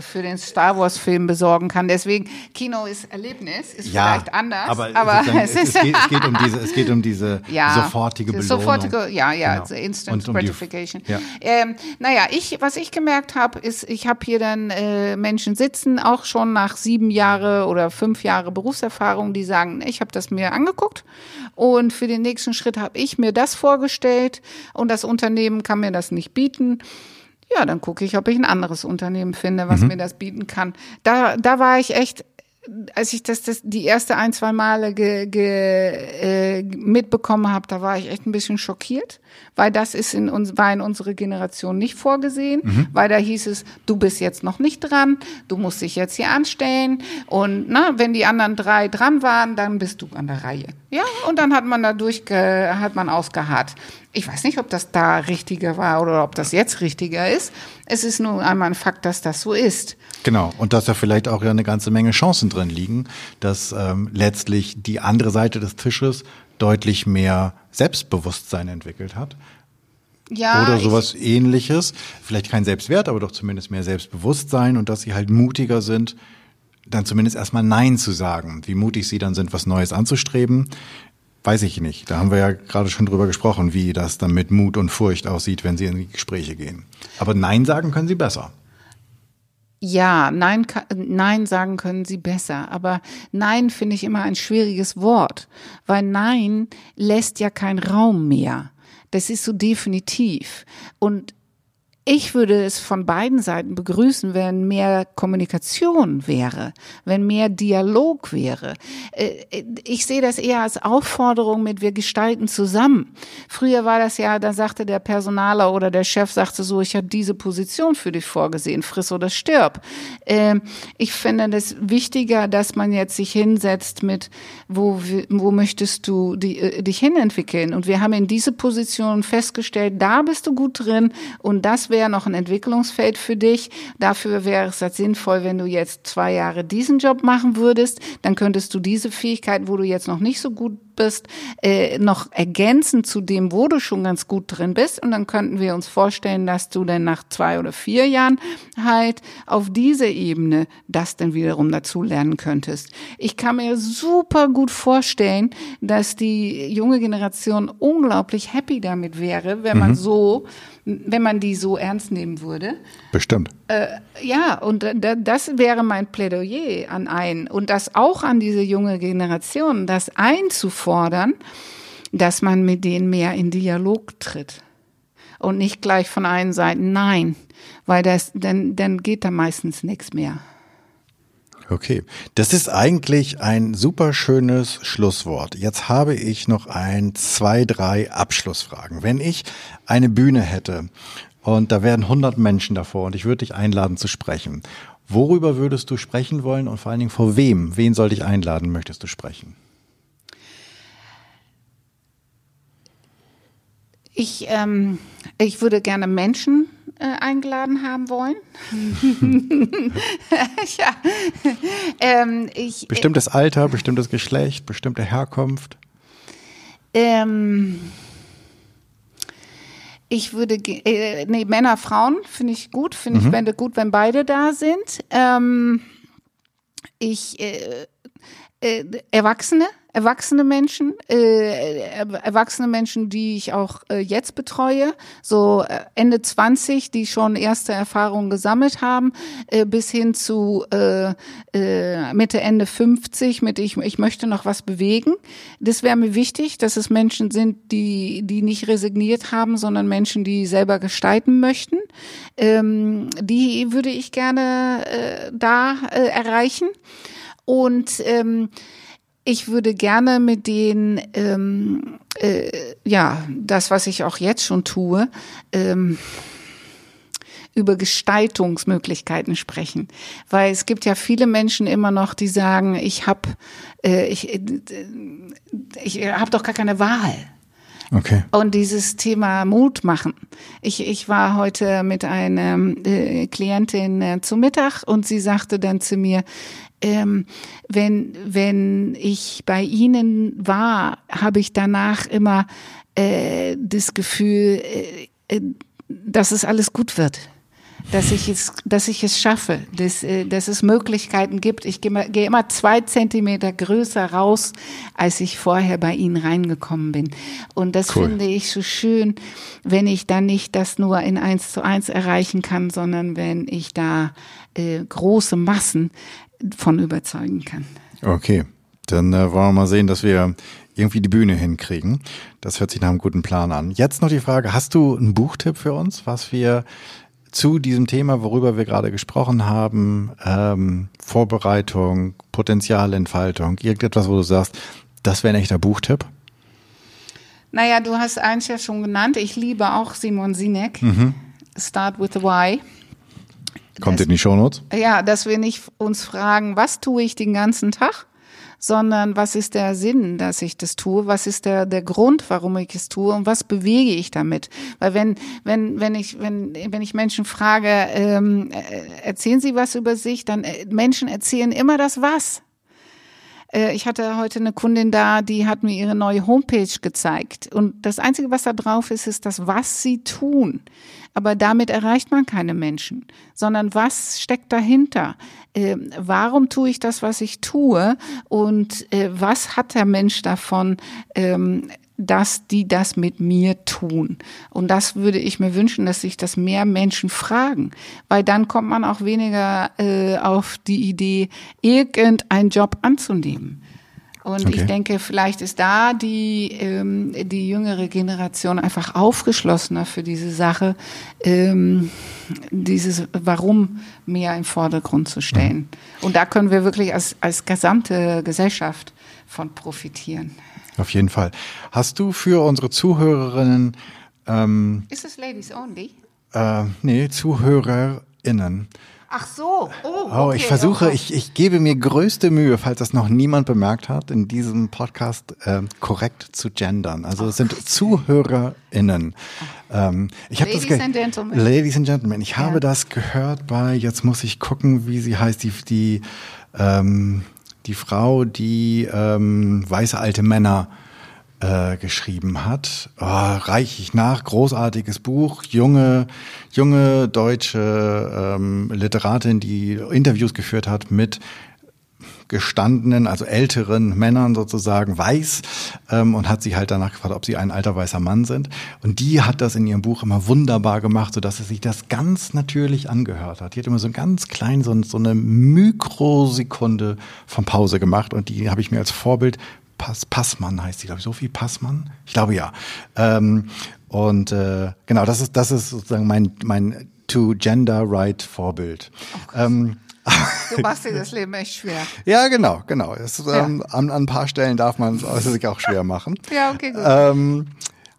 für den Star Wars Film besorgen kann. Deswegen, Kino ist Erlebnis, ist vielleicht anders, aber, aber, es es, ist es, geht, es geht um diese, es geht um diese ja, sofortige Belohnung. Sofortige, ja, ja, Genau. Instant um die- Gratification. ja. Ähm, naja, ich, was ich gemerkt habe, ist, ich habe hier dann äh, Menschen sitzen, auch schon nach sieben Jahre oder fünf Jahre Berufserfahrung, die sagen, ich habe das mir angeguckt und für den nächsten Schritt habe ich mir das vorgestellt und das Unternehmen kann mir das nicht bieten. Ja, dann gucke ich, ob ich ein anderes Unternehmen finde, was mir das bieten kann. Da, da war ich echt als ich das, das die erste ein, zwei Male ge, ge, äh, mitbekommen habe, da war ich echt ein bisschen schockiert, weil das ist in uns, war in unserer Generation nicht vorgesehen, weil da hieß es, du bist jetzt noch nicht dran, du musst dich jetzt hier anstellen und na, wenn die anderen drei dran waren, dann bist du an der Reihe. Ja, und dann hat man da durchge, hat man ausgeharrt. Ich weiß nicht, ob das da richtiger war oder ob das jetzt richtiger ist. Es ist nur einmal ein Fakt, dass das so ist. Genau, und dass da vielleicht auch ja eine ganze Menge Chancen drin liegen, dass ähm, letztlich die andere Seite des Tisches deutlich mehr Selbstbewusstsein entwickelt hat. Ja, Oder ich- sowas ähnliches. Vielleicht kein Selbstwert, aber doch zumindest mehr Selbstbewusstsein und dass sie halt mutiger sind, dann zumindest erstmal Nein zu sagen. Wie mutig sie dann sind, was Neues anzustreben, weiß ich nicht. Da haben wir ja gerade schon drüber gesprochen, wie das dann mit Mut und Furcht aussieht, wenn sie in die Gespräche gehen. Aber Nein sagen können sie besser. Ja, nein, nein sagen können sie besser. Aber nein finde ich immer ein schwieriges Wort, weil nein lässt ja keinen Raum mehr. Das ist so definitiv. Und ich würde es von beiden Seiten begrüßen, wenn mehr Kommunikation wäre, wenn mehr Dialog wäre. Äh, Ich sehe das eher als Aufforderung mit, wir gestalten zusammen. Früher war das ja, da sagte der Personaler oder der Chef sagte so, ich habe diese Position für dich vorgesehen, friss oder stirb. Ähm, Ich finde das wichtiger, dass man jetzt sich hinsetzt mit, wo, wo möchtest du äh, dich hinentwickeln? Und wir haben in diese Position festgestellt, da bist du gut drin und das wäre noch ein Entwicklungsfeld für dich. Dafür wäre es halt sinnvoll, wenn du jetzt zwei Jahre diesen Job machen würdest, dann könntest du diese Fähigkeit, wo du jetzt noch nicht so gut bist, äh, noch ergänzen zu dem, wo du schon ganz gut drin bist. Und dann könnten wir uns vorstellen, dass du dann nach zwei oder vier Jahren halt auf diese Ebene das dann wiederum dazu lernen könntest. Ich kann mir super gut vorstellen, dass die junge Generation unglaublich happy damit wäre, wenn man mhm. so wenn man die so ernst nehmen würde. Bestimmt. Äh, ja, und das wäre mein Plädoyer an einen und das auch an diese junge Generation, das einzufordern, dass man mit denen mehr in Dialog tritt und nicht gleich von allen Seiten nein, weil das dann dann geht da meistens nichts mehr. Okay, das ist eigentlich ein super schönes Schlusswort. Jetzt habe ich noch ein, zwei, drei Abschlussfragen. Wenn ich eine Bühne hätte und da wären 100 Menschen davor und ich würde dich einladen zu sprechen, worüber würdest du sprechen wollen und vor allen Dingen vor wem? Wen sollte ich einladen, möchtest du sprechen? Ich, ähm, ich würde gerne Menschen äh, eingeladen haben wollen. ja. Ähm, ich, bestimmtes Alter, bestimmtes Geschlecht, bestimmte Herkunft. Ähm, ich würde, äh, nee, Männer, Frauen finde ich gut, finde mhm. ich gut, wenn beide da sind. Ähm, ich, äh, äh, Erwachsene, erwachsene Menschen, äh, erwachsene Menschen, die ich auch äh, jetzt betreue, so äh, Ende 20, die schon erste Erfahrungen gesammelt haben, äh, bis hin zu äh, äh, Mitte, Ende 50 mit ich, ich möchte noch was bewegen. Das wäre mir wichtig, dass es Menschen sind, die, die nicht resigniert haben, sondern Menschen, die selber gestalten möchten. Ähm, die würde ich gerne äh, da äh, erreichen. Und ähm, ich würde gerne mit denen, ähm, äh, ja, das, was ich auch jetzt schon tue, ähm, über Gestaltungsmöglichkeiten sprechen, weil es gibt ja viele Menschen immer noch, die sagen, ich habe, äh, ich, äh, ich habe doch gar keine Wahl. Okay. Und dieses Thema Mut machen. Ich, ich war heute mit einer äh, Klientin äh, zu Mittag und sie sagte dann zu mir, ähm, wenn, wenn ich bei Ihnen war, habe ich danach immer äh, das Gefühl, äh, äh, dass es alles gut wird. Dass ich es, dass ich es schaffe, dass, äh, dass es Möglichkeiten gibt. Ich gehe, gehe immer zwei Zentimeter größer raus, als ich vorher bei Ihnen reingekommen bin. Und das cool. finde ich so schön, wenn ich dann nicht das nur in eins zu eins erreichen kann, sondern wenn ich da äh, große Massen von überzeugen kann. Okay, dann äh, wollen wir mal sehen, dass wir irgendwie die Bühne hinkriegen. Das hört sich nach einem guten Plan an. Jetzt noch die Frage, hast du einen Buchtipp für uns, was wir zu diesem Thema, worüber wir gerade gesprochen haben, ähm, Vorbereitung, Potenzialentfaltung, irgendetwas, wo du sagst, das wäre ein echter Buchtipp? Naja, du hast eins ja schon genannt. Ich liebe auch Simon Sinek. Mhm. Start with the Why. Kommt das, in die Shownotes? Ja, dass wir nicht uns fragen, was tue ich den ganzen Tag, sondern was ist der Sinn, dass ich das tue? Was ist der, der Grund, warum ich es tue und was bewege ich damit? Weil wenn, wenn, wenn ich, wenn, wenn ich Menschen frage, ähm, äh, erzählen Sie was über sich, dann äh, Menschen erzählen immer das Was. Äh, ich hatte heute eine Kundin da, die hat mir ihre neue Homepage gezeigt. Und das Einzige, was da drauf ist, ist das, was sie tun. Aber damit erreicht man keine Menschen, sondern was steckt dahinter? Äh, warum tue ich das, was ich tue? Und äh, was hat der Mensch davon? Ähm, dass die das mit mir tun. Und das würde ich mir wünschen, dass sich das mehr Menschen fragen, weil dann kommt man auch weniger äh, auf die Idee, irgendeinen Job anzunehmen. Und okay. ich denke, vielleicht ist da die, ähm, die jüngere Generation einfach aufgeschlossener für diese Sache, ähm, dieses Warum mehr im Vordergrund zu stellen. Mhm. Und da können wir wirklich als, als gesamte Gesellschaft von profitieren. Auf jeden Fall. Hast du für unsere Zuhörerinnen ähm, Ist es Ladies Only? Äh, nee, ZuhörerInnen. Ach so, oh, okay. oh ich versuche, oh. ich, ich gebe mir größte Mühe, falls das noch niemand bemerkt hat, in diesem Podcast äh, korrekt zu gendern. Also es sind ZuhörerInnen. Ähm, ich Ladies das and Gentlemen. Ladies and Gentlemen. Ich ja. habe das gehört bei, jetzt muss ich gucken, wie sie heißt, die, die, ähm, die Frau, die ähm, weiße alte Männer äh, geschrieben hat. Oh, reich ich nach, großartiges Buch, junge, junge deutsche ähm, Literatin, die Interviews geführt hat mit gestandenen, also älteren Männern sozusagen weiß ähm, und hat sie halt danach gefragt, ob sie ein alter weißer Mann sind. Und die hat das in ihrem Buch immer wunderbar gemacht, so dass es sich das ganz natürlich angehört hat. Die hat immer so ein ganz klein, so, so eine Mikrosekunde von Pause gemacht und die habe ich mir als Vorbild Pass, Passmann heißt die, glaube ich, Sophie Passmann? Ich glaube ja. Ähm, und äh, genau, das ist, das ist sozusagen mein, mein to Gender Right Vorbild. Oh ähm, Du machst dir das Leben echt schwer. Ja, genau, genau. Es, ja. ähm, an, an, ein paar Stellen darf man es sich auch schwer machen. ja, okay, gut. Ähm,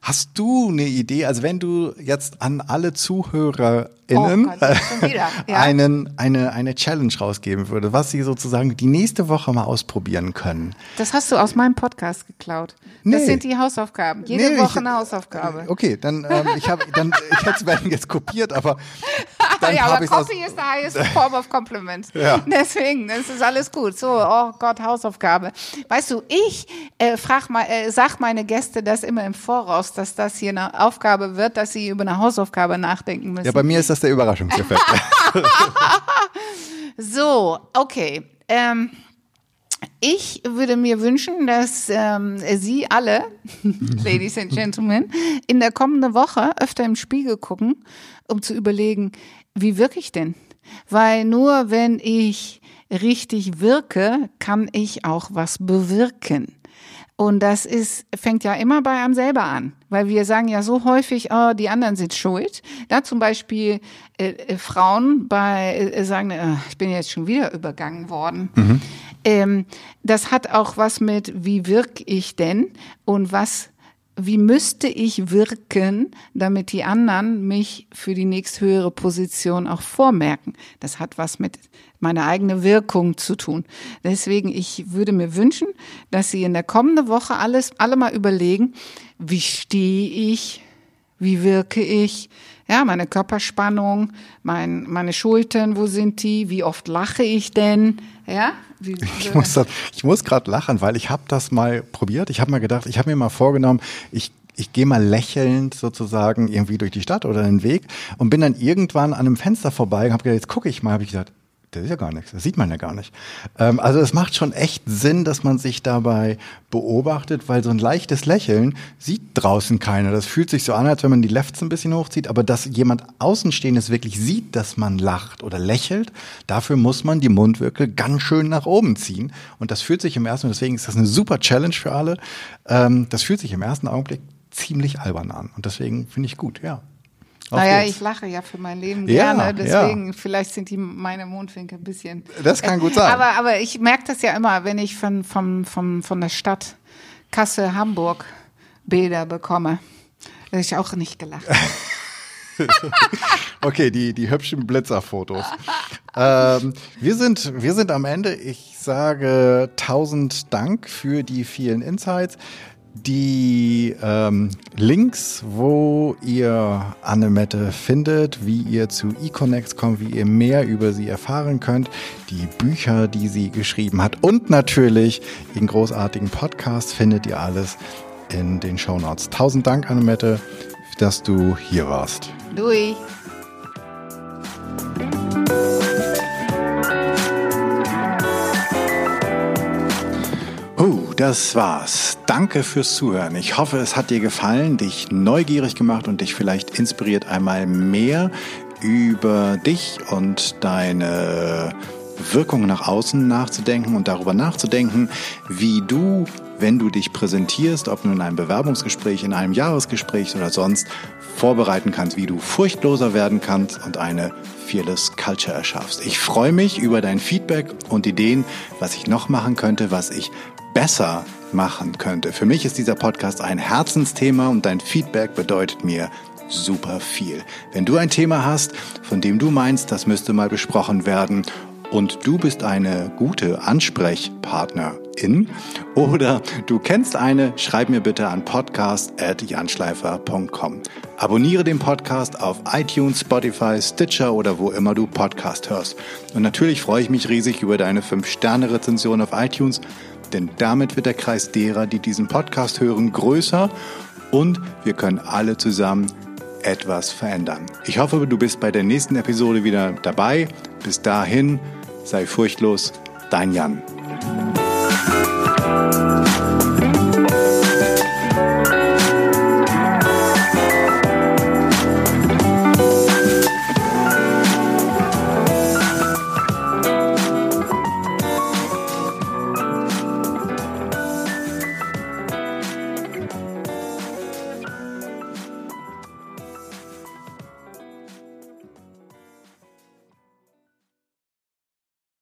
hast du eine Idee, also wenn du jetzt an alle Zuhörer ZuhörerInnen oh ja. einen, eine, eine Challenge rausgeben würde, was sie sozusagen die nächste Woche mal ausprobieren können. Das hast du aus meinem Podcast geklaut. Nee. Das sind die Hausaufgaben. Jede nee, Woche eine Hausaufgabe. Okay, dann ähm, ich habe dann ich hätte es jetzt kopiert, aber dann ja, aber Copy ist the highest form of compliment. Ja. Deswegen, das ist alles gut. So, oh Gott, Hausaufgabe. Weißt du, ich äh, frag mal, äh, sag meine Gäste das immer im Voraus, dass das hier eine Aufgabe wird, dass sie über eine Hausaufgabe nachdenken müssen. Ja, bei mir ist das ist der Überraschungseffekt. so, okay. Ähm, ich würde mir wünschen, dass ähm, Sie alle, Ladies and Gentlemen, in der kommenden Woche öfter im Spiegel gucken, um zu überlegen, wie wirke ich denn? Weil nur wenn ich richtig wirke, kann ich auch was bewirken. Und das ist, fängt ja immer bei einem selber an, weil wir sagen ja so häufig, oh, die anderen sind schuld. Da zum Beispiel äh, äh, Frauen bei äh, sagen, äh, ich bin jetzt schon wieder übergangen worden. Mhm. Ähm, das hat auch was mit, wie wirke ich denn und was wie müsste ich wirken, damit die anderen mich für die nächsthöhere Position auch vormerken. Das hat was mit meiner eigenen Wirkung zu tun. Deswegen, ich würde mir wünschen, dass Sie in der kommenden Woche alles, alle mal überlegen, wie stehe ich, wie wirke ich, ja, meine Körperspannung, mein, meine Schultern, wo sind die, wie oft lache ich denn, ja, ich muss, das, ich muss gerade lachen, weil ich habe das mal probiert. Ich habe mal gedacht, ich habe mir mal vorgenommen, ich ich gehe mal lächelnd sozusagen irgendwie durch die Stadt oder den Weg und bin dann irgendwann an einem Fenster vorbei und habe gedacht, jetzt gucke ich mal, habe ich gesagt, das ist ja gar nichts, das sieht man ja gar nicht. Ähm, also es macht schon echt Sinn, dass man sich dabei beobachtet, weil so ein leichtes Lächeln sieht draußen keiner. Das fühlt sich so an, als wenn man die Lefts ein bisschen hochzieht, aber dass jemand Außenstehendes wirklich sieht, dass man lacht oder lächelt, dafür muss man die Mundwinkel ganz schön nach oben ziehen. Und das fühlt sich im ersten, deswegen ist das eine super Challenge für alle, ähm, das fühlt sich im ersten Augenblick ziemlich albern an. Und deswegen finde ich gut, ja. Naja, ich lache ja für mein Leben ja, gerne, deswegen ja. vielleicht sind die meine Mondwinkel ein bisschen. Das kann gut sein. Aber, aber ich merke das ja immer, wenn ich von, von, von, von der Stadt Kassel, Hamburg Bilder bekomme, dass ich auch nicht gelacht okay, die, die hübschen Blitzerfotos. ähm, wir, sind, wir sind am Ende. Ich sage tausend Dank für die vielen Insights. Die ähm, Links, wo ihr Annemette findet, wie ihr zu eConnects kommt, wie ihr mehr über sie erfahren könnt, die Bücher, die sie geschrieben hat und natürlich den großartigen Podcast findet ihr alles in den Show Notes. Tausend Dank, Annemette, dass du hier warst. Louis. Das war's. Danke fürs Zuhören. Ich hoffe, es hat dir gefallen, dich neugierig gemacht und dich vielleicht inspiriert, einmal mehr über dich und deine Wirkungen nach außen nachzudenken und darüber nachzudenken, wie du, wenn du dich präsentierst, ob nun in einem Bewerbungsgespräch, in einem Jahresgespräch oder sonst, vorbereiten kannst, wie du furchtloser werden kannst und eine Fearless Culture erschaffst. Ich freue mich über dein Feedback und Ideen, was ich noch machen könnte, was ich besser machen könnte. Für mich ist dieser Podcast ein Herzensthema und dein Feedback bedeutet mir super viel. Wenn du ein Thema hast, von dem du meinst, das müsste mal besprochen werden und du bist eine gute Ansprechpartnerin oder du kennst eine, schreib mir bitte an podcast.janschleifer.com. Abonniere den Podcast auf iTunes, Spotify, Stitcher oder wo immer du Podcast hörst. Und natürlich freue ich mich riesig über deine 5-Sterne-Rezension auf iTunes denn damit wird der Kreis derer, die diesen Podcast hören, größer und wir können alle zusammen etwas verändern. Ich hoffe, du bist bei der nächsten Episode wieder dabei. Bis dahin, sei furchtlos, dein Jan.